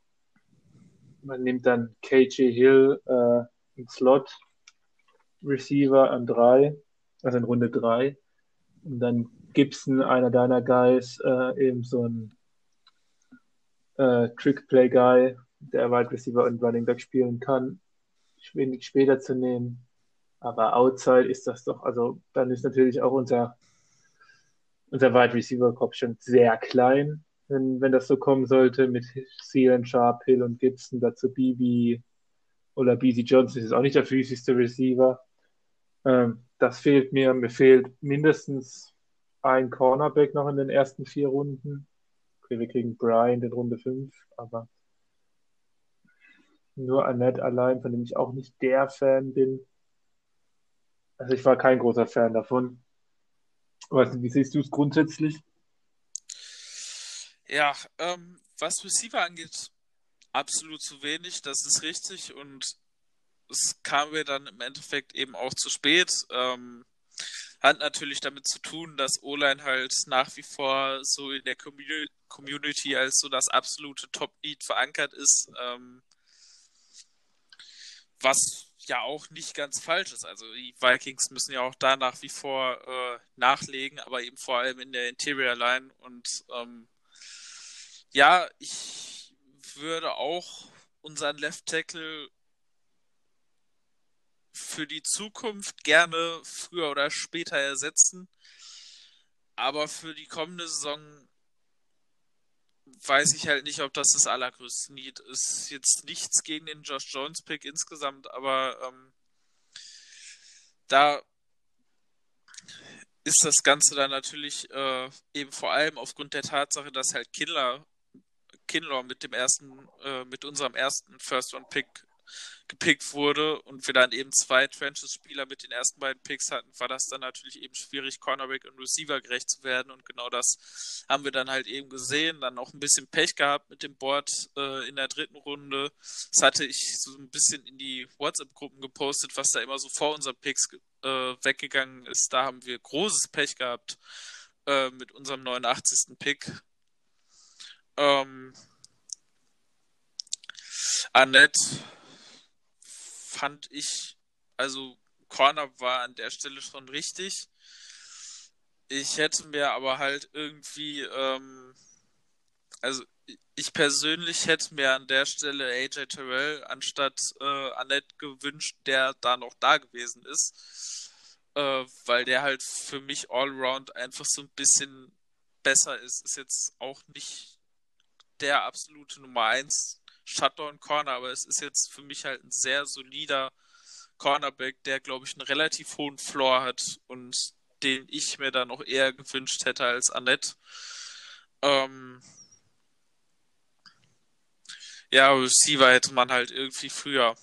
Man nimmt dann KJ Hill äh, im Slot Receiver an drei, also in Runde drei. Und dann Gibson, einer deiner Guys, äh, eben so ein äh, Trick-Play-Guy, der Wide Receiver und Running Back spielen kann, wenig später zu nehmen. Aber outside ist das doch, also dann ist natürlich auch unser unser Wide Receiver Kopf schon sehr klein, wenn, wenn das so kommen sollte, mit Sealand, Sharp, Hill und Gibson, dazu Bibi oder BC Johnson ist auch nicht der physischste Receiver. Ähm, das fehlt mir. Mir fehlt mindestens ein Cornerback noch in den ersten vier Runden. Okay, wir kriegen Brian in Runde 5, aber nur Annette allein, von dem ich auch nicht der Fan bin. Also ich war kein großer Fan davon. Weißt wie siehst du es grundsätzlich? Ja, ähm, was Receiver angeht, absolut zu wenig, das ist richtig und es kam mir dann im Endeffekt eben auch zu spät. Ähm, hat natürlich damit zu tun, dass O-Line halt nach wie vor so in der Community als so das absolute Top-Lead verankert ist. Ähm, was ja auch nicht ganz falsch ist. Also die Vikings müssen ja auch da nach wie vor äh, nachlegen, aber eben vor allem in der Interior Line. Und ähm, ja, ich würde auch unseren Left Tackle für die Zukunft gerne früher oder später ersetzen. Aber für die kommende Saison weiß ich halt nicht, ob das das allergrößte Need ist. Jetzt nichts gegen den Josh Jones Pick insgesamt, aber ähm, da ist das Ganze dann natürlich äh, eben vor allem aufgrund der Tatsache, dass halt Kindler, Kindler mit dem ersten, äh, mit unserem ersten First Round Pick gepickt wurde und wir dann eben zwei Trenches-Spieler mit den ersten beiden Picks hatten, war das dann natürlich eben schwierig, Cornerback und Receiver gerecht zu werden. Und genau das haben wir dann halt eben gesehen. Dann auch ein bisschen Pech gehabt mit dem Board äh, in der dritten Runde. Das hatte ich so ein bisschen in die WhatsApp-Gruppen gepostet, was da immer so vor unseren Picks äh, weggegangen ist. Da haben wir großes Pech gehabt äh, mit unserem 89. Pick. Ähm, Annette fand ich, also Corner war an der Stelle schon richtig. Ich hätte mir aber halt irgendwie, ähm, also ich persönlich hätte mir an der Stelle AJ Terrell anstatt äh, Annette gewünscht, der da noch da gewesen ist. Äh, weil der halt für mich allround einfach so ein bisschen besser ist. Ist jetzt auch nicht der absolute Nummer 1 Shutdown Corner, aber es ist jetzt für mich halt ein sehr solider Cornerback, der, glaube ich, einen relativ hohen Floor hat und den ich mir da noch eher gewünscht hätte als Annette. Ähm ja, Receiver hätte man halt irgendwie früher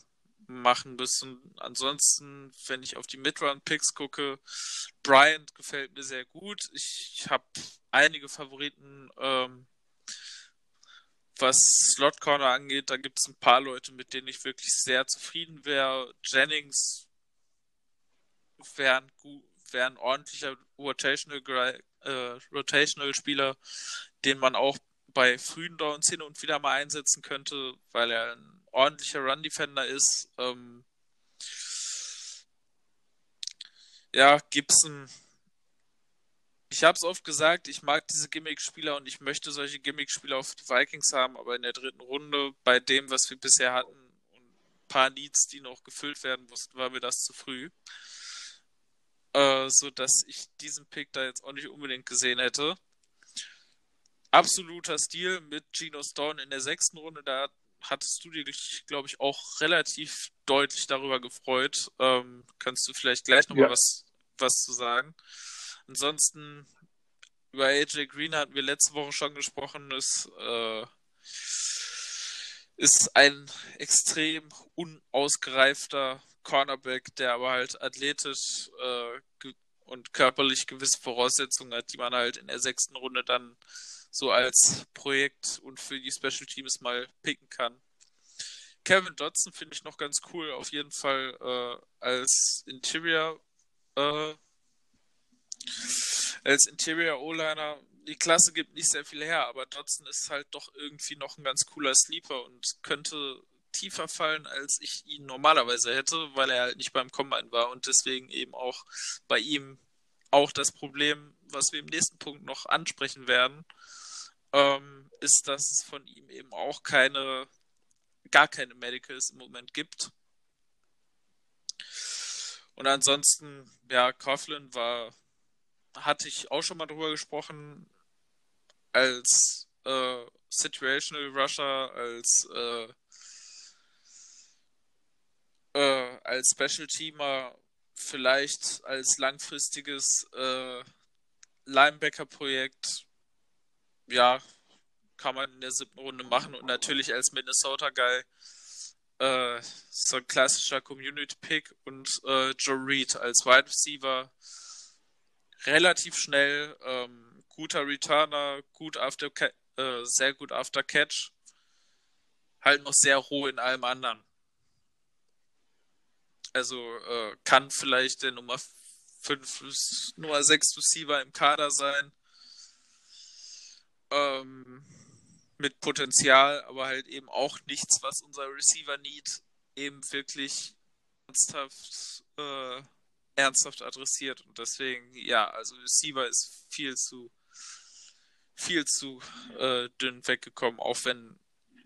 machen müssen. Ansonsten, wenn ich auf die Midrun-Picks gucke, Bryant gefällt mir sehr gut. Ich habe einige Favoriten ähm, was Slot Corner angeht, da gibt es ein paar Leute, mit denen ich wirklich sehr zufrieden wäre. Jennings wäre ein, wär ein ordentlicher Rotational, äh, Rotational Spieler, den man auch bei frühen Downs hin und wieder mal einsetzen könnte, weil er ein ordentlicher Run Defender ist. Ähm, ja, Gibson ich habe es oft gesagt, ich mag diese Gimmick-Spieler und ich möchte solche Gimmick-Spieler auf die Vikings haben, aber in der dritten Runde, bei dem, was wir bisher hatten paar Needs, die noch gefüllt werden mussten, war mir das zu früh. Äh, so dass ich diesen Pick da jetzt auch nicht unbedingt gesehen hätte. Absoluter Stil mit Geno Stone in der sechsten Runde. Da hattest du dich, glaube ich, auch relativ deutlich darüber gefreut. Ähm, kannst du vielleicht gleich nochmal ja. was, was zu sagen? Ansonsten über AJ Green hatten wir letzte Woche schon gesprochen. Ist, äh, ist ein extrem unausgereifter Cornerback, der aber halt athletisch äh, und körperlich gewisse Voraussetzungen hat, die man halt in der sechsten Runde dann so als Projekt und für die Special Teams mal picken kann. Kevin Dodson finde ich noch ganz cool, auf jeden Fall äh, als Interior äh, als Interior O-Liner. Die Klasse gibt nicht sehr viel her, aber Dodson ist halt doch irgendwie noch ein ganz cooler Sleeper und könnte tiefer fallen, als ich ihn normalerweise hätte, weil er halt nicht beim Combine war und deswegen eben auch bei ihm auch das Problem, was wir im nächsten Punkt noch ansprechen werden, ähm, ist, dass es von ihm eben auch keine, gar keine Medicals im Moment gibt. Und ansonsten, ja, Coughlin war, hatte ich auch schon mal drüber gesprochen, als äh, Situational Rusher, als äh, äh, als Special Teamer, vielleicht als langfristiges äh, Linebacker-Projekt, ja, kann man in der siebten Runde machen und natürlich als Minnesota-Guy äh, so ein klassischer Community-Pick und äh, Joe Reed als Wide Receiver relativ schnell, ähm, guter Returner, gut after äh, sehr gut after Catch, halt noch sehr roh in allem anderen. Also äh, kann vielleicht der Nummer 5, Nummer 6 Receiver im Kader sein. Ähm, mit Potenzial, aber halt eben auch nichts, was unser Receiver Need eben wirklich ernsthaft, äh, ernsthaft adressiert. Und deswegen, ja, also Receiver ist viel zu viel zu äh, dünn weggekommen, auch wenn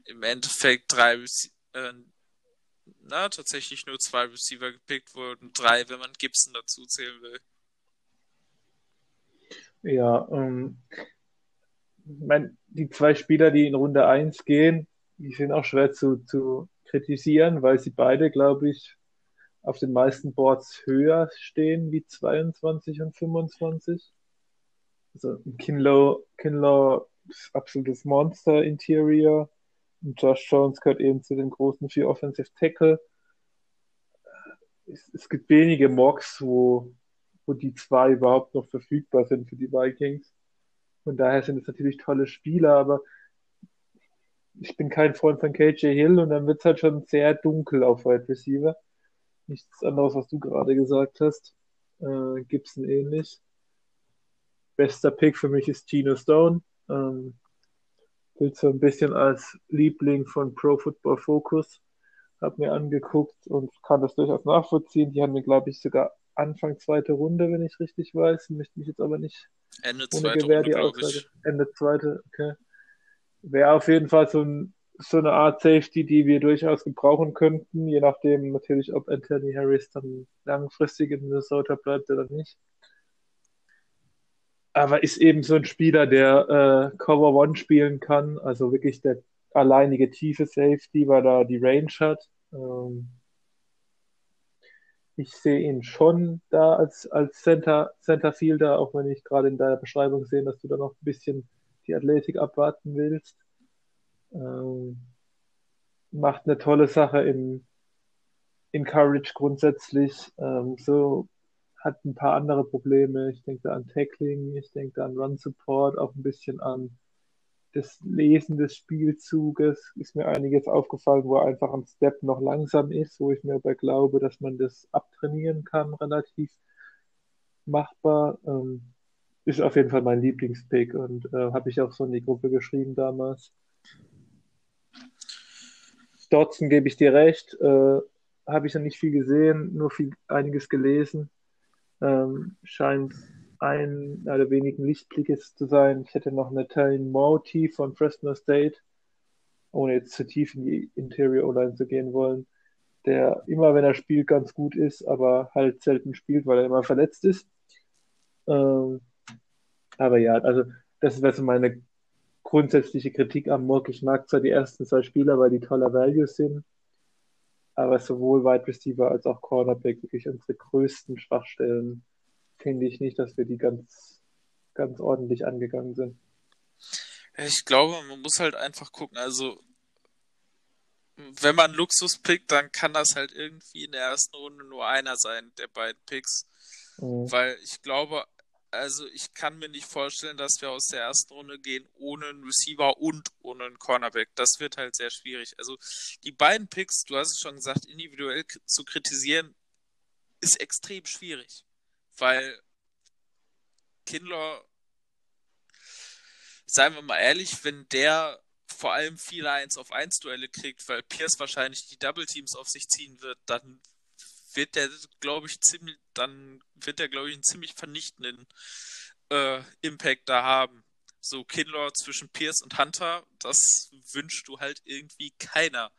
im Endeffekt drei äh, na, tatsächlich nur zwei Receiver gepickt wurden, drei, wenn man Gibson dazu zählen will. Ja, ähm, mein, die zwei Spieler, die in Runde 1 gehen, die sind auch schwer zu, zu kritisieren, weil sie beide, glaube ich, auf den meisten Boards höher stehen wie 22 und 25. Also Kinlow, Kinlow absolutes Monster Interior. Und Josh Jones gehört eben zu den großen vier Offensive Tackle. Es, es gibt wenige Mocks, wo, wo die zwei überhaupt noch verfügbar sind für die Vikings. Von daher sind es natürlich tolle Spieler, aber ich bin kein Freund von KJ Hill und dann wird es halt schon sehr dunkel auf Wide Receiver. Nichts anderes, was du gerade gesagt hast. Äh, Gibson ähnlich. Bester Pick für mich ist Gino Stone. Ähm, gilt so ein bisschen als Liebling von Pro Football Focus. Hab mir angeguckt und kann das durchaus nachvollziehen. Die haben mir, glaube ich, sogar Anfang zweite Runde, wenn ich richtig weiß. Möchte mich jetzt aber nicht Ende ohne Gewehr die Aussage. Ende zweite, okay. Wäre auf jeden Fall so, ein, so eine Art Safety, die wir durchaus gebrauchen könnten, je nachdem natürlich, ob Anthony Harris dann langfristig in Minnesota bleibt oder nicht aber ist eben so ein Spieler, der äh, Cover One spielen kann, also wirklich der alleinige tiefe Safety, weil er die Range hat. Ähm, ich sehe ihn schon da als, als Center, Centerfielder, auch wenn ich gerade in deiner Beschreibung sehe, dass du da noch ein bisschen die Athletik abwarten willst. Ähm, macht eine tolle Sache in, in Courage grundsätzlich. Ähm, so hat ein paar andere Probleme. Ich denke da an Tackling, ich denke da an Run Support, auch ein bisschen an das Lesen des Spielzuges. Ist mir einiges aufgefallen, wo einfach ein Step noch langsam ist, wo ich mir aber glaube, dass man das abtrainieren kann, relativ machbar. Ähm, ist auf jeden Fall mein Lieblingspick und äh, habe ich auch so in die Gruppe geschrieben damals. Dodson gebe ich dir recht, äh, habe ich noch nicht viel gesehen, nur viel einiges gelesen ähm, scheint ein der wenigen Lichtblicke zu sein. Ich hätte noch Natalie Mauti von Fresno State, ohne jetzt zu tief in die Interior O-Line zu gehen wollen. der immer, wenn er spielt, ganz gut ist, aber halt selten spielt, weil er immer verletzt ist. Ähm, aber ja, also das wäre so meine grundsätzliche Kritik am Mock. Ich mag zwar die ersten zwei Spieler, weil die toller Values sind, aber sowohl Wide Receiver als auch Cornerback wirklich unsere größten Schwachstellen finde ich nicht, dass wir die ganz, ganz ordentlich angegangen sind. Ich glaube, man muss halt einfach gucken. Also wenn man Luxus pickt, dann kann das halt irgendwie in der ersten Runde nur einer sein, der beiden Picks. Mhm. Weil ich glaube, also ich kann mir nicht vorstellen, dass wir aus der ersten Runde gehen ohne einen Receiver und ohne einen Cornerback. Das wird halt sehr schwierig. Also die beiden Picks, du hast es schon gesagt, individuell zu kritisieren, ist extrem schwierig. Weil Kindler, seien wir mal ehrlich, wenn der vor allem viele 1 auf 1 Duelle kriegt, weil Pierce wahrscheinlich die Double Teams auf sich ziehen wird, dann wird der, glaube ich, ziemlich, dann wird der, glaube ich, einen ziemlich vernichtenden äh, Impact da haben. So Kinlaw zwischen Pierce und Hunter, das wünschst du halt irgendwie keiner,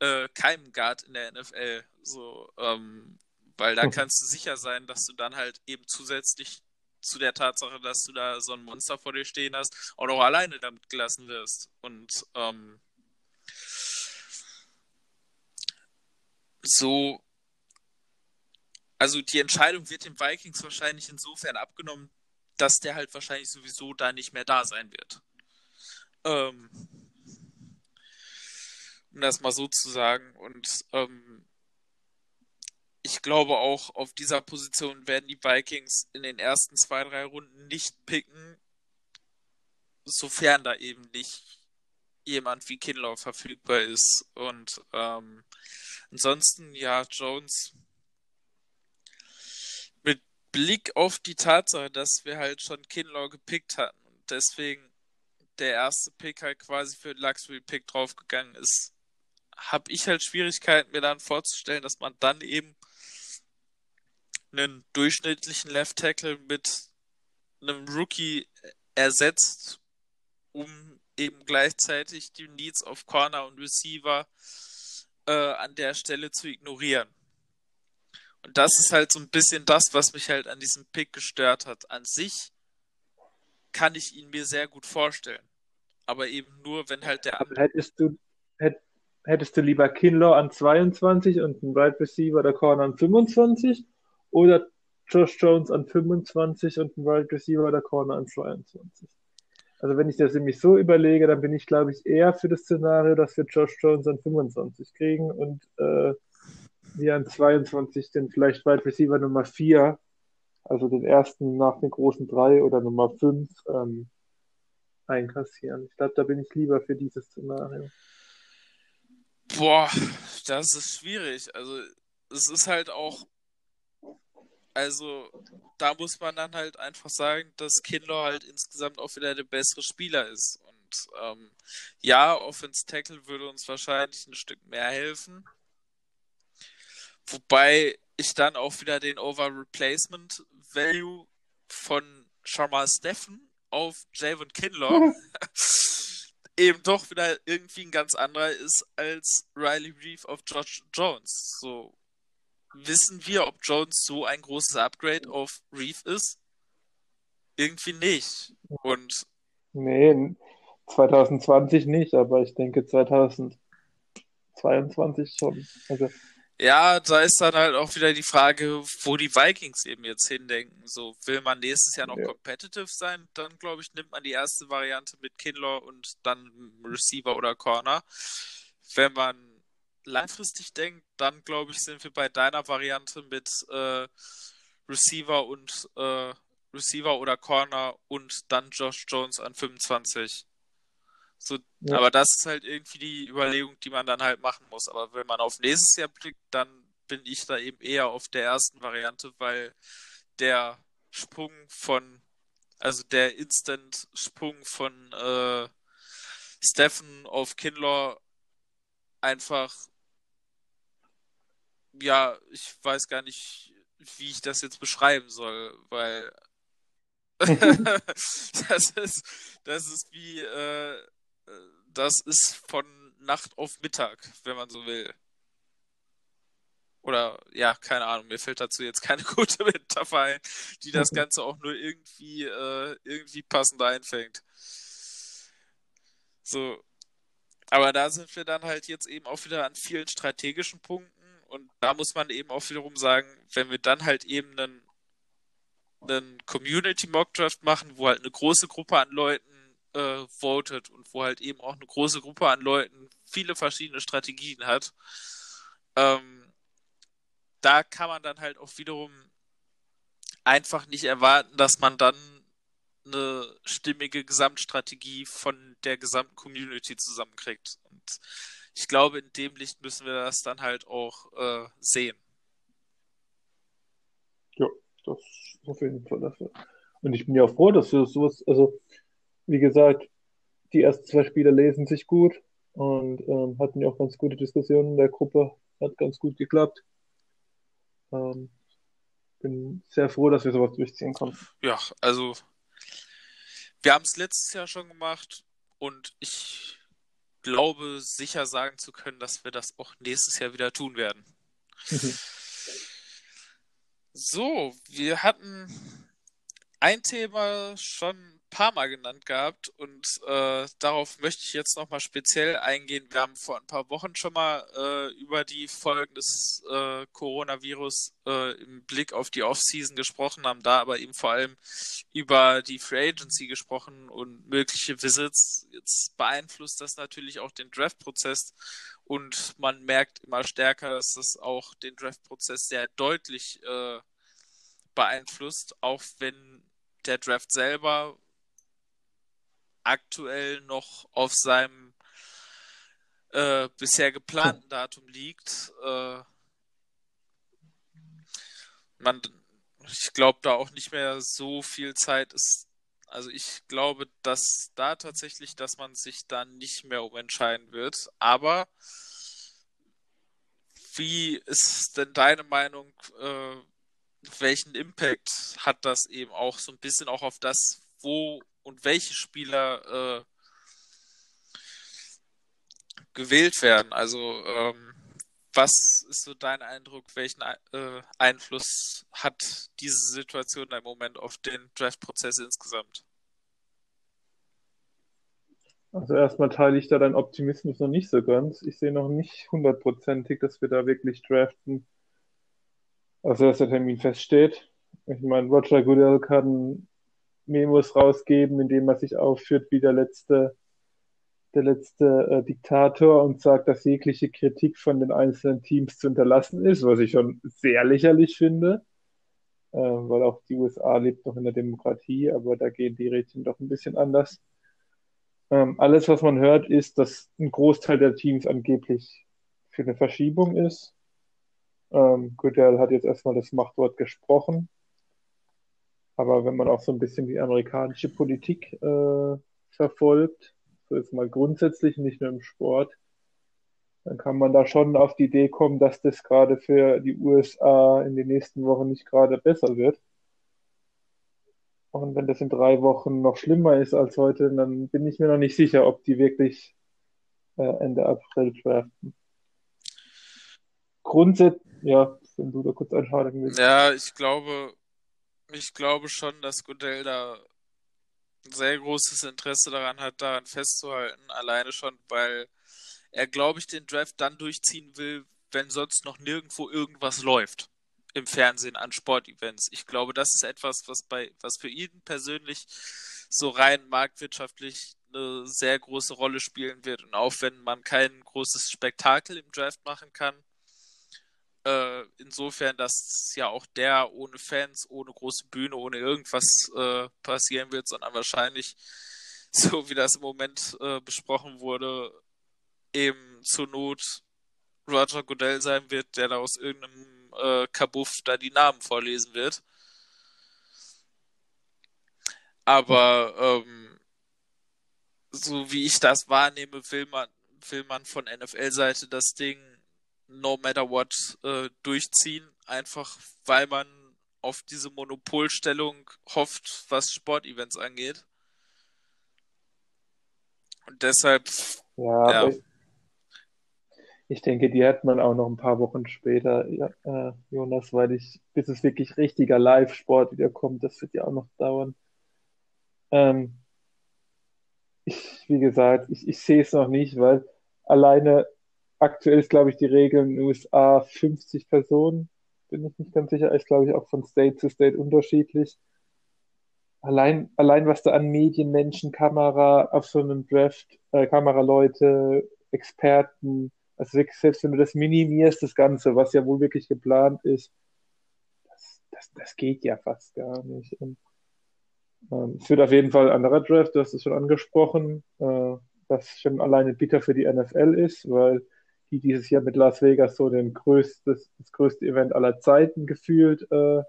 äh, keinem Guard in der NFL. So, ähm, weil da kannst du sicher sein, dass du dann halt eben zusätzlich zu der Tatsache, dass du da so ein Monster vor dir stehen hast, auch noch alleine damit gelassen wirst. Und ähm, so, also die Entscheidung wird den Vikings wahrscheinlich insofern abgenommen, dass der halt wahrscheinlich sowieso da nicht mehr da sein wird. Ähm, um das mal so zu sagen. Und ähm, ich glaube auch, auf dieser Position werden die Vikings in den ersten zwei, drei Runden nicht picken, sofern da eben nicht jemand wie Kinlaw verfügbar ist. Und ähm, ansonsten, ja, Jones Blick auf die Tatsache, dass wir halt schon Kinlaw gepickt hatten und deswegen der erste Pick halt quasi für den Luxury-Pick draufgegangen ist, habe ich halt Schwierigkeiten, mir dann vorzustellen, dass man dann eben einen durchschnittlichen Left Tackle mit einem Rookie ersetzt, um eben gleichzeitig die Needs auf Corner und Receiver äh, an der Stelle zu ignorieren. Und das ist halt so ein bisschen das, was mich halt an diesem Pick gestört hat. An sich kann ich ihn mir sehr gut vorstellen. Aber eben nur, wenn halt der andere. Hättest du, hättest du lieber Kinlaw an 22 und einen Wide Receiver der Corner an 25? Oder Josh Jones an 25 und ein Wide Receiver oder Corner an 22. Also wenn ich das nämlich so überlege, dann bin ich, glaube ich, eher für das Szenario, dass wir Josh Jones an 25 kriegen und äh, wir an 22 den vielleicht Wide Receiver Nummer 4, also den ersten nach den großen drei oder Nummer 5 ähm, einkassieren. Ich glaube, da bin ich lieber für dieses Szenario. Boah, das ist schwierig. Also es ist halt auch also da muss man dann halt einfach sagen, dass Kindler halt insgesamt auch wieder der bessere Spieler ist. Und ähm, ja, Offense Tackle würde uns wahrscheinlich ein Stück mehr helfen. Wobei ich dann auch wieder den Over Replacement Value von Sharma Steffen auf Javon Kinlaw *laughs* eben doch wieder irgendwie ein ganz anderer ist als Riley Reeve auf George Jones. So, wissen wir, ob Jones so ein großes Upgrade auf Reef ist? Irgendwie nicht. Und. Nee, 2020 nicht, aber ich denke 2022 schon. Also, ja, da ist dann halt auch wieder die Frage, wo die Vikings eben jetzt hindenken. So, will man nächstes Jahr noch ja. competitive sein, dann glaube ich, nimmt man die erste Variante mit Kinlaw und dann Receiver oder Corner. Wenn man langfristig denkt, dann glaube ich, sind wir bei deiner Variante mit äh, Receiver und äh, Receiver oder Corner und dann Josh Jones an 25. So, ja. Aber das ist halt irgendwie die Überlegung, die man dann halt machen muss. Aber wenn man auf nächstes Jahr blickt, dann bin ich da eben eher auf der ersten Variante, weil der Sprung von, also der Instant-Sprung von äh, Steffen auf Kinlaw einfach ja, ich weiß gar nicht, wie ich das jetzt beschreiben soll, weil *laughs* *laughs* das ist, das ist wie, äh, das ist von Nacht auf Mittag, wenn man so will. Oder ja, keine Ahnung, mir fällt dazu jetzt keine *laughs* gute Metapher ein, die das Ganze auch nur irgendwie, äh, irgendwie passend einfängt. So. Aber da sind wir dann halt jetzt eben auch wieder an vielen strategischen Punkten und da muss man eben auch wiederum sagen, wenn wir dann halt eben einen, einen Community Mock Draft machen, wo halt eine große Gruppe an Leuten äh, votet und wo halt eben auch eine große Gruppe an Leuten viele verschiedene Strategien hat, ähm, da kann man dann halt auch wiederum einfach nicht erwarten, dass man dann eine stimmige Gesamtstrategie von der gesamten Community zusammenkriegt. Und ich glaube, in dem Licht müssen wir das dann halt auch äh, sehen. Ja, das ist auf jeden Fall dafür. Und ich bin ja froh, dass wir sowas, also wie gesagt, die ersten zwei Spieler lesen sich gut und ähm, hatten ja auch ganz gute Diskussionen in der Gruppe. Hat ganz gut geklappt. Ähm, bin sehr froh, dass wir sowas durchziehen konnten. Ja, also wir haben es letztes Jahr schon gemacht und ich glaube sicher sagen zu können, dass wir das auch nächstes Jahr wieder tun werden. Mhm. so, wir hatten ein Thema schon paar Mal genannt gehabt und äh, darauf möchte ich jetzt nochmal speziell eingehen. Wir haben vor ein paar Wochen schon mal äh, über die Folgen des äh, Coronavirus äh, im Blick auf die Offseason gesprochen, haben da aber eben vor allem über die Free Agency gesprochen und mögliche Visits. Jetzt beeinflusst das natürlich auch den Draft-Prozess und man merkt immer stärker, dass das auch den Draft-Prozess sehr deutlich äh, beeinflusst, auch wenn der Draft selber aktuell noch auf seinem äh, bisher geplanten Datum liegt. Äh, man, ich glaube, da auch nicht mehr so viel Zeit ist. Also ich glaube, dass da tatsächlich, dass man sich da nicht mehr umentscheiden wird. Aber wie ist denn deine Meinung? Äh, welchen Impact hat das eben auch so ein bisschen auch auf das, wo und welche Spieler äh, gewählt werden. Also ähm, was ist so dein Eindruck, welchen äh, Einfluss hat diese Situation im Moment auf den Draft-Prozess insgesamt? Also erstmal teile ich da deinen Optimismus noch nicht so ganz. Ich sehe noch nicht hundertprozentig, dass wir da wirklich draften. Also dass der Termin feststeht. Ich meine, Roger Goodell kann Memos rausgeben, indem er sich aufführt wie der letzte, der letzte äh, Diktator und sagt, dass jegliche Kritik von den einzelnen Teams zu unterlassen ist, was ich schon sehr lächerlich finde, äh, weil auch die USA lebt noch in der Demokratie, aber da gehen die Rädchen doch ein bisschen anders. Ähm, alles, was man hört, ist, dass ein Großteil der Teams angeblich für eine Verschiebung ist. Ähm, Goodell hat jetzt erstmal das Machtwort gesprochen. Aber wenn man auch so ein bisschen die amerikanische Politik äh, verfolgt, so jetzt mal grundsätzlich, nicht nur im Sport, dann kann man da schon auf die Idee kommen, dass das gerade für die USA in den nächsten Wochen nicht gerade besser wird. Und wenn das in drei Wochen noch schlimmer ist als heute, dann bin ich mir noch nicht sicher, ob die wirklich äh, Ende April draften. Grundsätzlich, ja, wenn du da kurz einschalten willst. Ja, ich glaube, ich glaube schon, dass Goodell da sehr großes Interesse daran hat, daran festzuhalten. Alleine schon, weil er, glaube ich, den Draft dann durchziehen will, wenn sonst noch nirgendwo irgendwas läuft im Fernsehen an Sportevents. Ich glaube, das ist etwas, was bei, was für ihn persönlich so rein marktwirtschaftlich eine sehr große Rolle spielen wird. Und auch wenn man kein großes Spektakel im Draft machen kann, äh, insofern, dass ja auch der ohne Fans, ohne große Bühne, ohne irgendwas äh, passieren wird, sondern wahrscheinlich, *laughs* so wie das im Moment äh, besprochen wurde, eben zur Not Roger Goodell sein wird, der da aus irgendeinem äh, Kabuff da die Namen vorlesen wird. Aber ähm, so wie ich das wahrnehme, will man, will man von NFL-Seite das Ding no matter what äh, durchziehen, einfach weil man auf diese Monopolstellung hofft, was Sportevents angeht. Und deshalb. Ja, ja. Ich denke, die hat man auch noch ein paar Wochen später, ja, äh, Jonas, weil ich, bis es wirklich richtiger Live-Sport wieder kommt, das wird ja auch noch dauern. Ähm, ich, wie gesagt, ich, ich sehe es noch nicht, weil alleine aktuell ist, glaube ich, die Regel in den USA 50 Personen. Bin ich nicht ganz sicher, ist, glaube ich, auch von State zu State unterschiedlich. Allein, allein was da an Medienmenschen, Kamera auf so einem Draft, äh, Kameraleute, Experten, also wirklich, selbst wenn du das minimierst, das Ganze, was ja wohl wirklich geplant ist, das, das, das geht ja fast gar nicht. Und, ähm, es wird auf jeden Fall ein anderer Draft, du hast es schon angesprochen, äh, was schon alleine bitter für die NFL ist, weil die dieses Jahr mit Las Vegas so den größtes, das größte Event aller Zeiten gefühlt äh,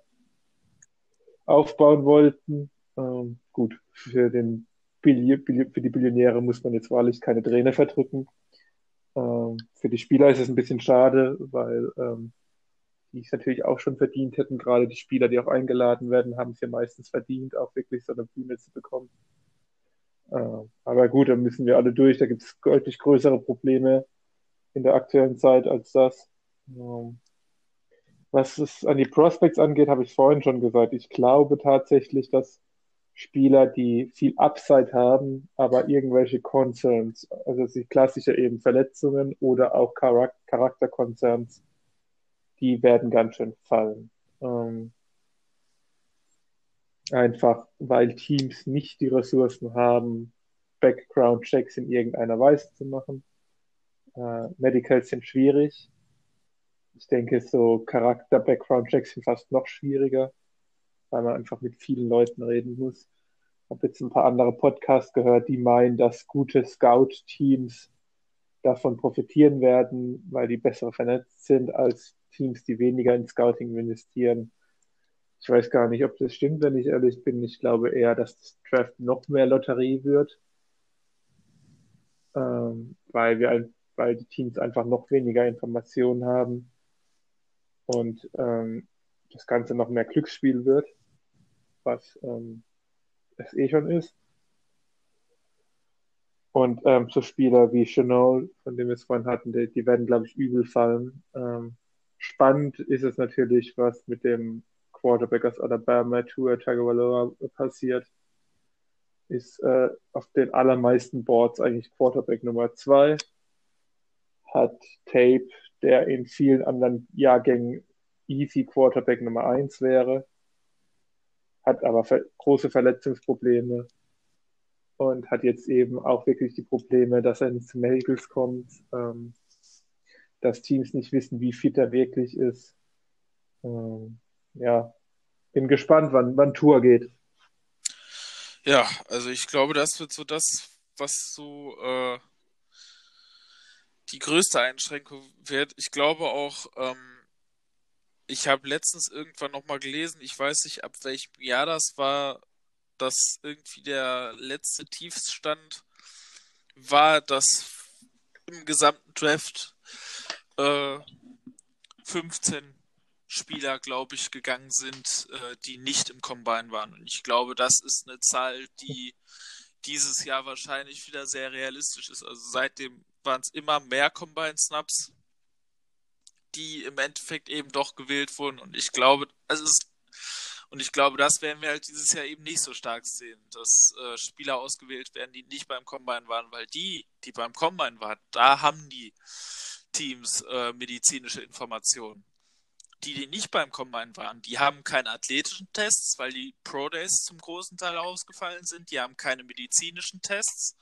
aufbauen wollten. Ähm, gut, für, den Billi Billi für die Billionäre muss man jetzt wahrlich keine Träne verdrücken. Ähm, für die Spieler ist es ein bisschen schade, weil ähm, die es natürlich auch schon verdient hätten. Gerade die Spieler, die auch eingeladen werden, haben es ja meistens verdient, auch wirklich so eine Bühne zu bekommen. Äh, aber gut, da müssen wir alle durch. Da gibt es deutlich größere Probleme in der aktuellen Zeit als das. Ähm, was es an die Prospects angeht, habe ich vorhin schon gesagt. Ich glaube tatsächlich, dass Spieler, die viel Upside haben, aber irgendwelche Concerns, also die klassische eben Verletzungen oder auch Charak Charakterconcerns, die werden ganz schön fallen. Ähm, einfach weil Teams nicht die Ressourcen haben, Background-Checks in irgendeiner Weise zu machen. Äh, Medicals sind schwierig. Ich denke, so Charakter-Background-Checks sind fast noch schwieriger weil man einfach mit vielen Leuten reden muss. Ich habe jetzt ein paar andere Podcasts gehört, die meinen, dass gute Scout-Teams davon profitieren werden, weil die besser vernetzt sind als Teams, die weniger in Scouting investieren. Ich weiß gar nicht, ob das stimmt, wenn ich ehrlich bin. Ich glaube eher, dass das Draft noch mehr Lotterie wird, ähm, weil, wir, weil die Teams einfach noch weniger Informationen haben und ähm, das Ganze noch mehr Glücksspiel wird was ähm, es eh schon ist. Und ähm, so Spieler wie Chanel, von dem wir es vorhin hatten, die, die werden, glaube ich, übel fallen. Ähm, spannend ist es natürlich, was mit dem Quarterback aus Alabama, Tua Tagovailoa, passiert. Ist äh, auf den allermeisten Boards eigentlich Quarterback Nummer zwei. Hat Tape, der in vielen anderen Jahrgängen easy Quarterback Nummer eins wäre hat aber ver große Verletzungsprobleme und hat jetzt eben auch wirklich die Probleme, dass er nicht zu Medicals kommt, ähm, dass Teams nicht wissen, wie fit er wirklich ist. Ähm, ja, bin gespannt, wann, wann Tour geht. Ja, also ich glaube, das wird so das, was so äh, die größte Einschränkung wird. Ich glaube auch, ähm, ich habe letztens irgendwann nochmal gelesen, ich weiß nicht, ab welchem Jahr das war, dass irgendwie der letzte Tiefstand war, dass im gesamten Draft äh, 15 Spieler, glaube ich, gegangen sind, äh, die nicht im Combine waren. Und ich glaube, das ist eine Zahl, die dieses Jahr wahrscheinlich wieder sehr realistisch ist. Also seitdem waren es immer mehr Combine-Snaps die im Endeffekt eben doch gewählt wurden. Und ich glaube, also es, und ich glaube, das werden wir halt dieses Jahr eben nicht so stark sehen, dass äh, Spieler ausgewählt werden, die nicht beim Combine waren, weil die, die beim Combine waren, da haben die Teams äh, medizinische Informationen. Die, die nicht beim Combine waren, die haben keine athletischen Tests, weil die Pro Days zum großen Teil ausgefallen sind. Die haben keine medizinischen Tests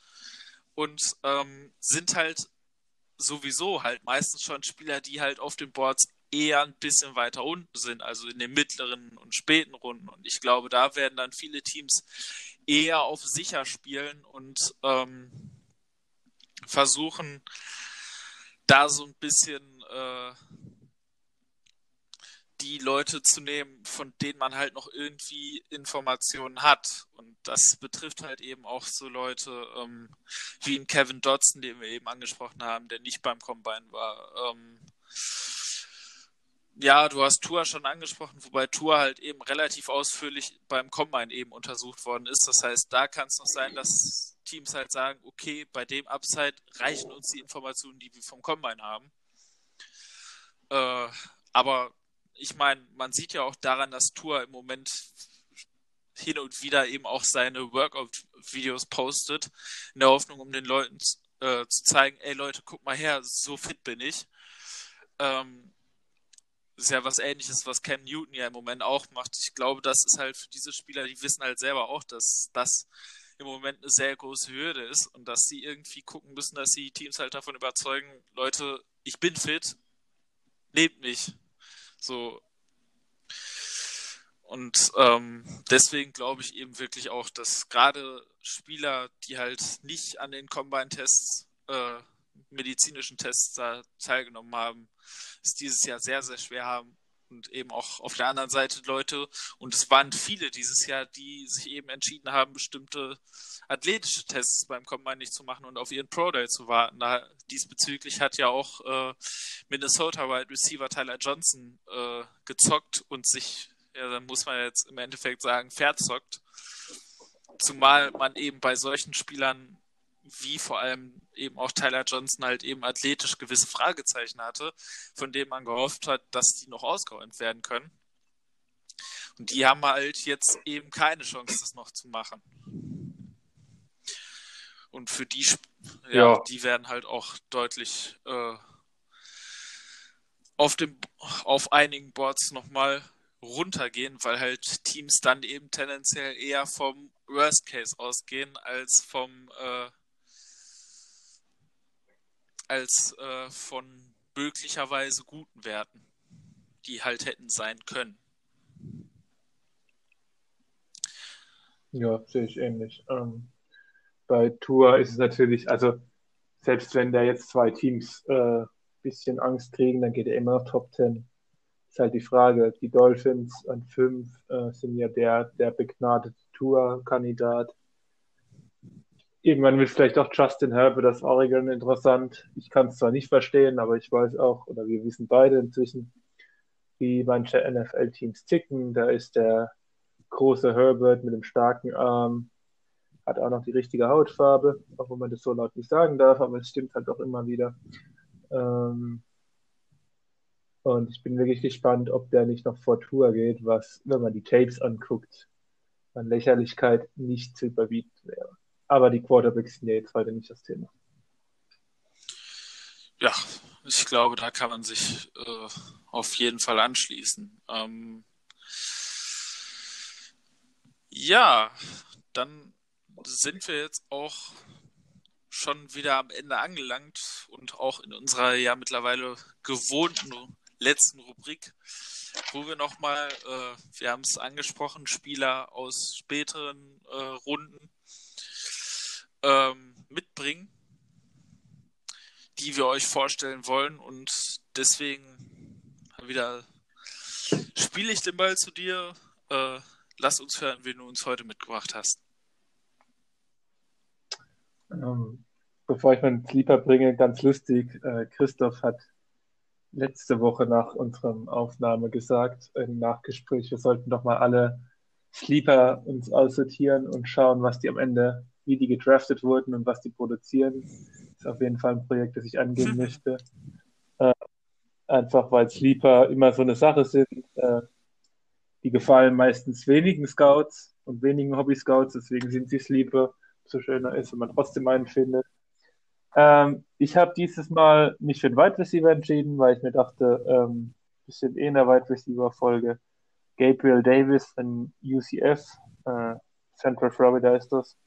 und ähm, sind halt sowieso halt meistens schon Spieler, die halt auf den Boards eher ein bisschen weiter unten sind, also in den mittleren und späten Runden. Und ich glaube, da werden dann viele Teams eher auf sicher spielen und ähm, versuchen, da so ein bisschen äh, die Leute zu nehmen, von denen man halt noch irgendwie Informationen hat. Und das betrifft halt eben auch so Leute ähm, wie in Kevin Dodson, den wir eben angesprochen haben, der nicht beim Combine war. Ähm, ja, du hast Tour schon angesprochen, wobei Tour halt eben relativ ausführlich beim Combine eben untersucht worden ist. Das heißt, da kann es noch sein, dass Teams halt sagen, okay, bei dem Upside reichen uns die Informationen, die wir vom Combine haben. Äh, aber ich meine, man sieht ja auch daran, dass Tour im Moment hin und wieder eben auch seine Workout-Videos postet, in der Hoffnung, um den Leuten äh, zu zeigen, ey Leute, guck mal her, so fit bin ich. Ähm, ist ja was ähnliches, was Cam Newton ja im Moment auch macht. Ich glaube, das ist halt für diese Spieler, die wissen halt selber auch, dass das im Moment eine sehr große Hürde ist und dass sie irgendwie gucken müssen, dass sie Teams halt davon überzeugen, Leute, ich bin fit, nehmt mich. So. Und ähm, deswegen glaube ich eben wirklich auch, dass gerade Spieler, die halt nicht an den Combine-Tests, äh, medizinischen Tests da teilgenommen haben, es dieses Jahr sehr, sehr schwer haben. Und eben auch auf der anderen Seite Leute, und es waren viele dieses Jahr, die sich eben entschieden haben, bestimmte athletische Tests beim Combine nicht zu machen und auf ihren Pro Day zu warten. Da, diesbezüglich hat ja auch äh, Minnesota Wide Receiver Tyler Johnson äh, gezockt und sich, ja, dann muss man jetzt im Endeffekt sagen, verzockt. Zumal man eben bei solchen Spielern wie vor allem eben auch Tyler Johnson halt eben athletisch gewisse Fragezeichen hatte, von denen man gehofft hat, dass die noch ausgeräumt werden können. Und die haben halt jetzt eben keine Chance, das noch zu machen. Und für die, ja, ja. die werden halt auch deutlich äh, auf, dem, auf einigen Boards nochmal runtergehen, weil halt Teams dann eben tendenziell eher vom Worst Case ausgehen als vom äh, als äh, von möglicherweise guten Werten, die halt hätten sein können. Ja, sehe ich ähnlich. Ähm, bei Tour ist es natürlich, also selbst wenn da jetzt zwei Teams ein äh, bisschen Angst kriegen, dann geht er immer noch Top 10. Ist halt die Frage. Die Dolphins an 5 äh, sind ja der, der begnadete Tour-Kandidat. Irgendwann wird vielleicht auch Justin Herbert das Oregon interessant. Ich kann es zwar nicht verstehen, aber ich weiß auch, oder wir wissen beide inzwischen, wie manche NFL-Teams ticken. Da ist der große Herbert mit dem starken Arm, hat auch noch die richtige Hautfarbe, auch wenn man das so laut nicht sagen darf, aber es stimmt halt auch immer wieder. Ähm, und ich bin wirklich gespannt, ob der nicht noch vor Tour geht, was, wenn man die Tapes anguckt, an Lächerlichkeit nicht zu überbieten wäre. Aber die Quarterbacks sind ja jetzt heute nicht das Thema. Ja, ich glaube, da kann man sich äh, auf jeden Fall anschließen. Ähm, ja, dann sind wir jetzt auch schon wieder am Ende angelangt und auch in unserer ja mittlerweile gewohnten letzten Rubrik, wo wir nochmal, äh, wir haben es angesprochen, Spieler aus späteren äh, Runden ähm, mitbringen, die wir euch vorstellen wollen. Und deswegen wieder spiele ich den Ball zu dir. Äh, lass uns hören, wen du uns heute mitgebracht hast. Ähm, bevor ich meinen Sleeper bringe, ganz lustig. Äh, Christoph hat letzte Woche nach unserem Aufnahme gesagt, im Nachgespräch, wir sollten doch mal alle Sleeper uns aussortieren und schauen, was die am Ende wie die gedraftet wurden und was die produzieren. Ist auf jeden Fall ein Projekt, das ich angehen *laughs* möchte. Äh, einfach weil Sleeper immer so eine Sache sind. Äh, die gefallen meistens wenigen Scouts und wenigen Hobby-Scouts, deswegen sind sie Sleeper. So schöner ist, wenn man trotzdem einen findet. Ähm, ich habe dieses Mal mich für den Wide Receiver entschieden, weil ich mir dachte, ähm, bisschen eh in der Wide Receiver Folge. Gabriel Davis von UCF, äh, Central Florida ist das.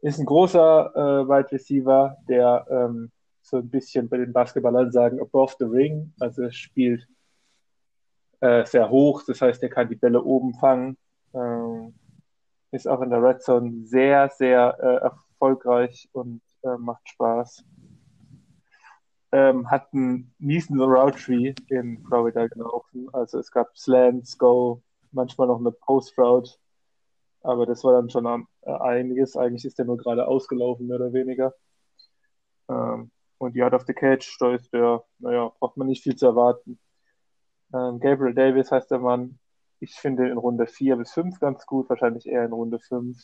Ist ein großer äh, Wide Receiver, der ähm, so ein bisschen bei den Basketballern sagen, above the ring, also spielt äh, sehr hoch, das heißt, er kann die Bälle oben fangen, ähm, ist auch in der Red Zone sehr, sehr äh, erfolgreich und äh, macht Spaß. Ähm, hat einen miesen Route Tree in Florida gelaufen, also es gab Slants, Go, manchmal noch eine Post Route, aber das war dann schon äh, einiges. Eigentlich ist der nur gerade ausgelaufen, mehr oder weniger. Ähm, und Art of the Catch, da ist der, naja, braucht man nicht viel zu erwarten. Ähm, Gabriel Davis heißt der Mann. Ich finde in Runde 4 bis 5 ganz gut, wahrscheinlich eher in Runde 5.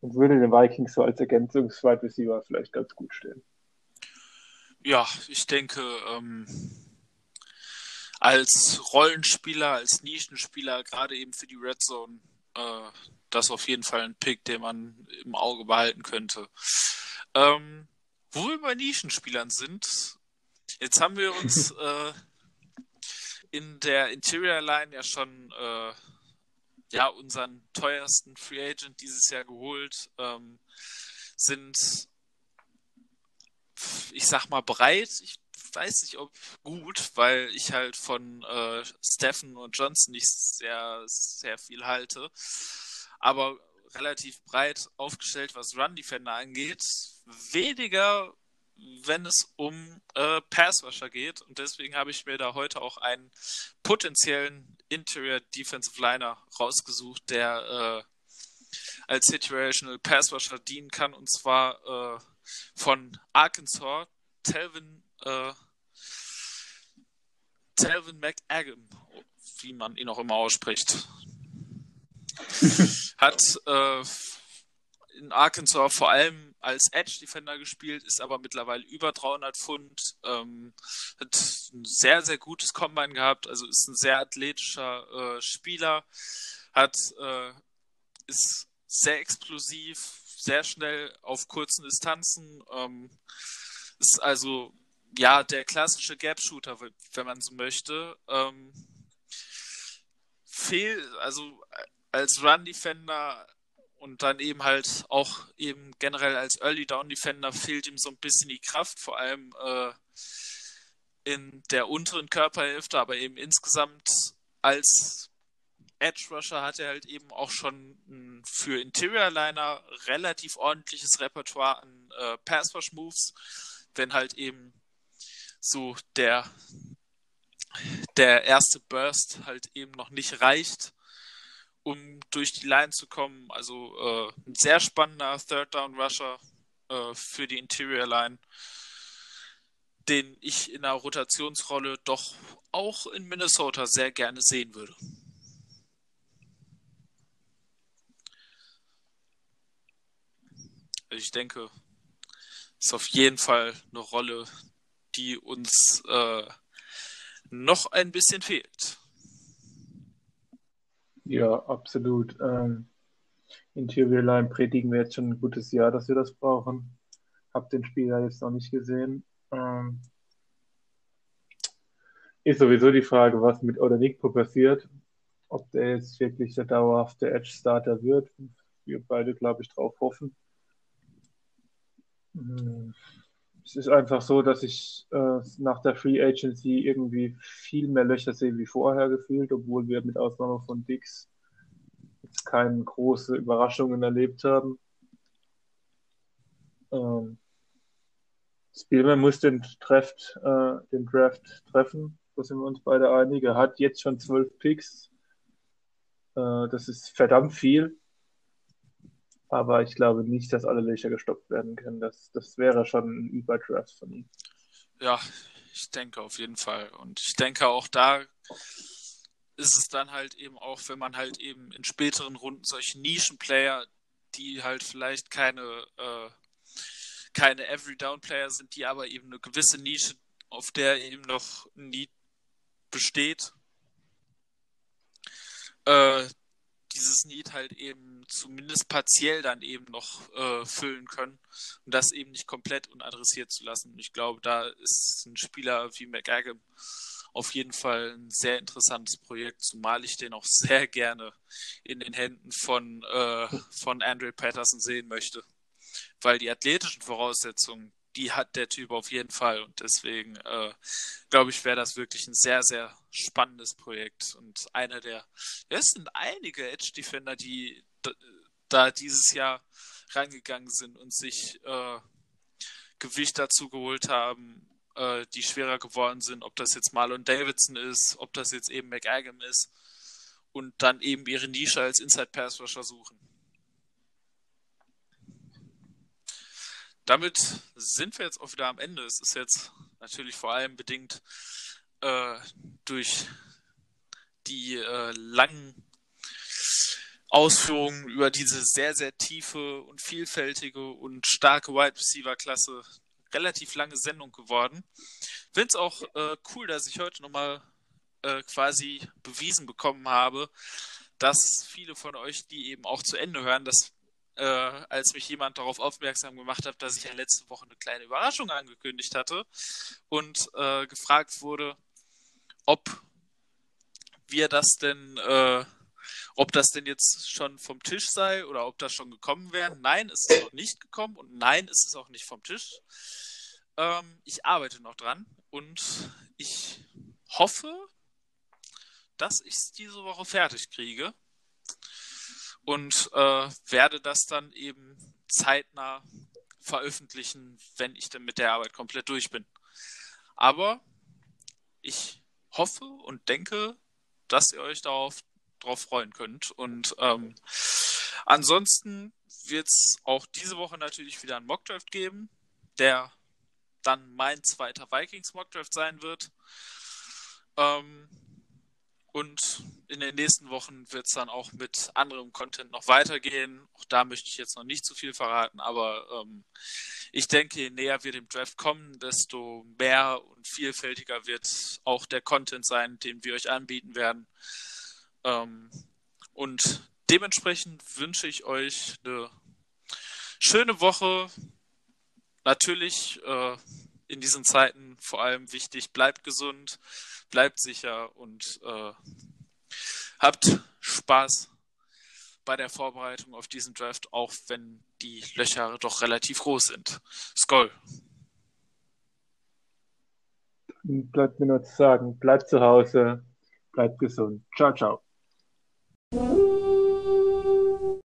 Und würde den Vikings so als Ergänzungs-Wide Receiver vielleicht ganz gut stehen. Ja, ich denke, ähm, als Rollenspieler, als Nischenspieler, gerade eben für die Red Zone, äh, das auf jeden Fall ein Pick, den man im Auge behalten könnte. Ähm, wo wir bei Nischenspielern sind, jetzt haben wir uns *laughs* äh, in der Interior Line ja schon äh, ja, unseren teuersten Free Agent dieses Jahr geholt, ähm, sind, ich sag mal, breit. Ich weiß nicht, ob gut, weil ich halt von äh, Steffen und Johnson nicht sehr, sehr viel halte. Aber relativ breit aufgestellt, was Run Defender angeht. Weniger, wenn es um äh, Passwasher geht. Und deswegen habe ich mir da heute auch einen potenziellen Interior Defensive Liner rausgesucht, der äh, als Situational Passwasher dienen kann. Und zwar äh, von Arkansas, Telvin, äh, Telvin McAgam, wie man ihn auch immer ausspricht. *laughs* Hat äh, in Arkansas vor allem als Edge Defender gespielt, ist aber mittlerweile über 300 Pfund, ähm, hat ein sehr, sehr gutes Combine gehabt, also ist ein sehr athletischer äh, Spieler, hat, äh, ist sehr explosiv, sehr schnell auf kurzen Distanzen, ähm, ist also ja der klassische Gap-Shooter, wenn man so möchte. Ähm, fehl, also als Run-Defender und dann eben halt auch eben generell als Early Down Defender fehlt ihm so ein bisschen die Kraft, vor allem äh, in der unteren Körperhälfte, aber eben insgesamt als Edge Rusher hat er halt eben auch schon für Interior Liner relativ ordentliches Repertoire an äh, Pass Rush Moves, wenn halt eben so der der erste Burst halt eben noch nicht reicht um durch die Line zu kommen. Also äh, ein sehr spannender Third Down Rusher äh, für die Interior Line, den ich in einer Rotationsrolle doch auch in Minnesota sehr gerne sehen würde. Also ich denke, ist auf jeden Fall eine Rolle, die uns äh, noch ein bisschen fehlt. Ja, absolut. Ähm, Interior Line predigen wir jetzt schon ein gutes Jahr, dass wir das brauchen. Hab den Spieler jetzt noch nicht gesehen. Ähm, ist sowieso die Frage, was mit Odanikpo passiert. Ob der jetzt wirklich der dauerhafte Edge-Starter wird. Wir beide, glaube ich, drauf hoffen. Hm es ist einfach so, dass ich äh, nach der Free Agency irgendwie viel mehr Löcher sehe wie vorher gefühlt, obwohl wir mit Ausnahme von Dix jetzt keine große Überraschungen erlebt haben. Ähm, Spielman muss den, Treft, äh, den Draft treffen, da sind wir uns beide einig. Er hat jetzt schon zwölf Picks. Äh, das ist verdammt viel. Aber ich glaube nicht, dass alle Löcher gestoppt werden können. Das, das wäre schon ein Überdraft von ihm. Ja, ich denke auf jeden Fall. Und ich denke auch da ist es dann halt eben auch, wenn man halt eben in späteren Runden solche Nischenplayer, die halt vielleicht keine, äh, keine Every-Down-Player sind, die aber eben eine gewisse Nische, auf der eben noch nie besteht, äh, dieses Need halt eben zumindest partiell dann eben noch äh, füllen können und das eben nicht komplett unadressiert zu lassen. Ich glaube, da ist ein Spieler wie McAgam auf jeden Fall ein sehr interessantes Projekt, zumal ich den auch *laughs* sehr gerne in den Händen von, äh, von Andre Patterson sehen möchte, weil die athletischen Voraussetzungen die hat der Typ auf jeden Fall. Und deswegen äh, glaube ich, wäre das wirklich ein sehr, sehr spannendes Projekt. Und einer der, ja, es sind einige Edge Defender, die da dieses Jahr reingegangen sind und sich äh, Gewicht dazu geholt haben, äh, die schwerer geworden sind, ob das jetzt Marlon Davidson ist, ob das jetzt eben McAgam ist und dann eben ihre Nische als Inside Pass Rusher suchen. Damit sind wir jetzt auch wieder am Ende. Es ist jetzt natürlich vor allem bedingt äh, durch die äh, langen Ausführungen über diese sehr, sehr tiefe und vielfältige und starke Wide Receiver Klasse relativ lange Sendung geworden. Finde es auch äh, cool, dass ich heute nochmal äh, quasi bewiesen bekommen habe, dass viele von euch, die eben auch zu Ende hören, dass äh, als mich jemand darauf aufmerksam gemacht hat, dass ich ja letzte Woche eine kleine Überraschung angekündigt hatte und äh, gefragt wurde, ob wir das denn, äh, ob das denn jetzt schon vom Tisch sei oder ob das schon gekommen wäre. Nein, es ist noch nicht gekommen und nein, es ist auch nicht vom Tisch. Ähm, ich arbeite noch dran und ich hoffe, dass ich es diese Woche fertig kriege und äh, werde das dann eben zeitnah veröffentlichen, wenn ich dann mit der Arbeit komplett durch bin. Aber ich hoffe und denke, dass ihr euch darauf, darauf freuen könnt. Und ähm, ansonsten wird es auch diese Woche natürlich wieder einen Mockdraft geben, der dann mein zweiter Vikings Mockdraft sein wird. Ähm, und in den nächsten Wochen wird es dann auch mit anderem Content noch weitergehen. Auch da möchte ich jetzt noch nicht zu viel verraten, aber ähm, ich denke, je näher wir dem Draft kommen, desto mehr und vielfältiger wird auch der Content sein, den wir euch anbieten werden. Ähm, und dementsprechend wünsche ich euch eine schöne Woche. Natürlich äh, in diesen Zeiten vor allem wichtig, bleibt gesund, bleibt sicher und äh, habt Spaß bei der Vorbereitung auf diesen Draft, auch wenn die Löcher doch relativ groß sind. Skoll. Bleibt mir nur zu sagen, bleibt zu Hause, bleibt gesund. Ciao, ciao.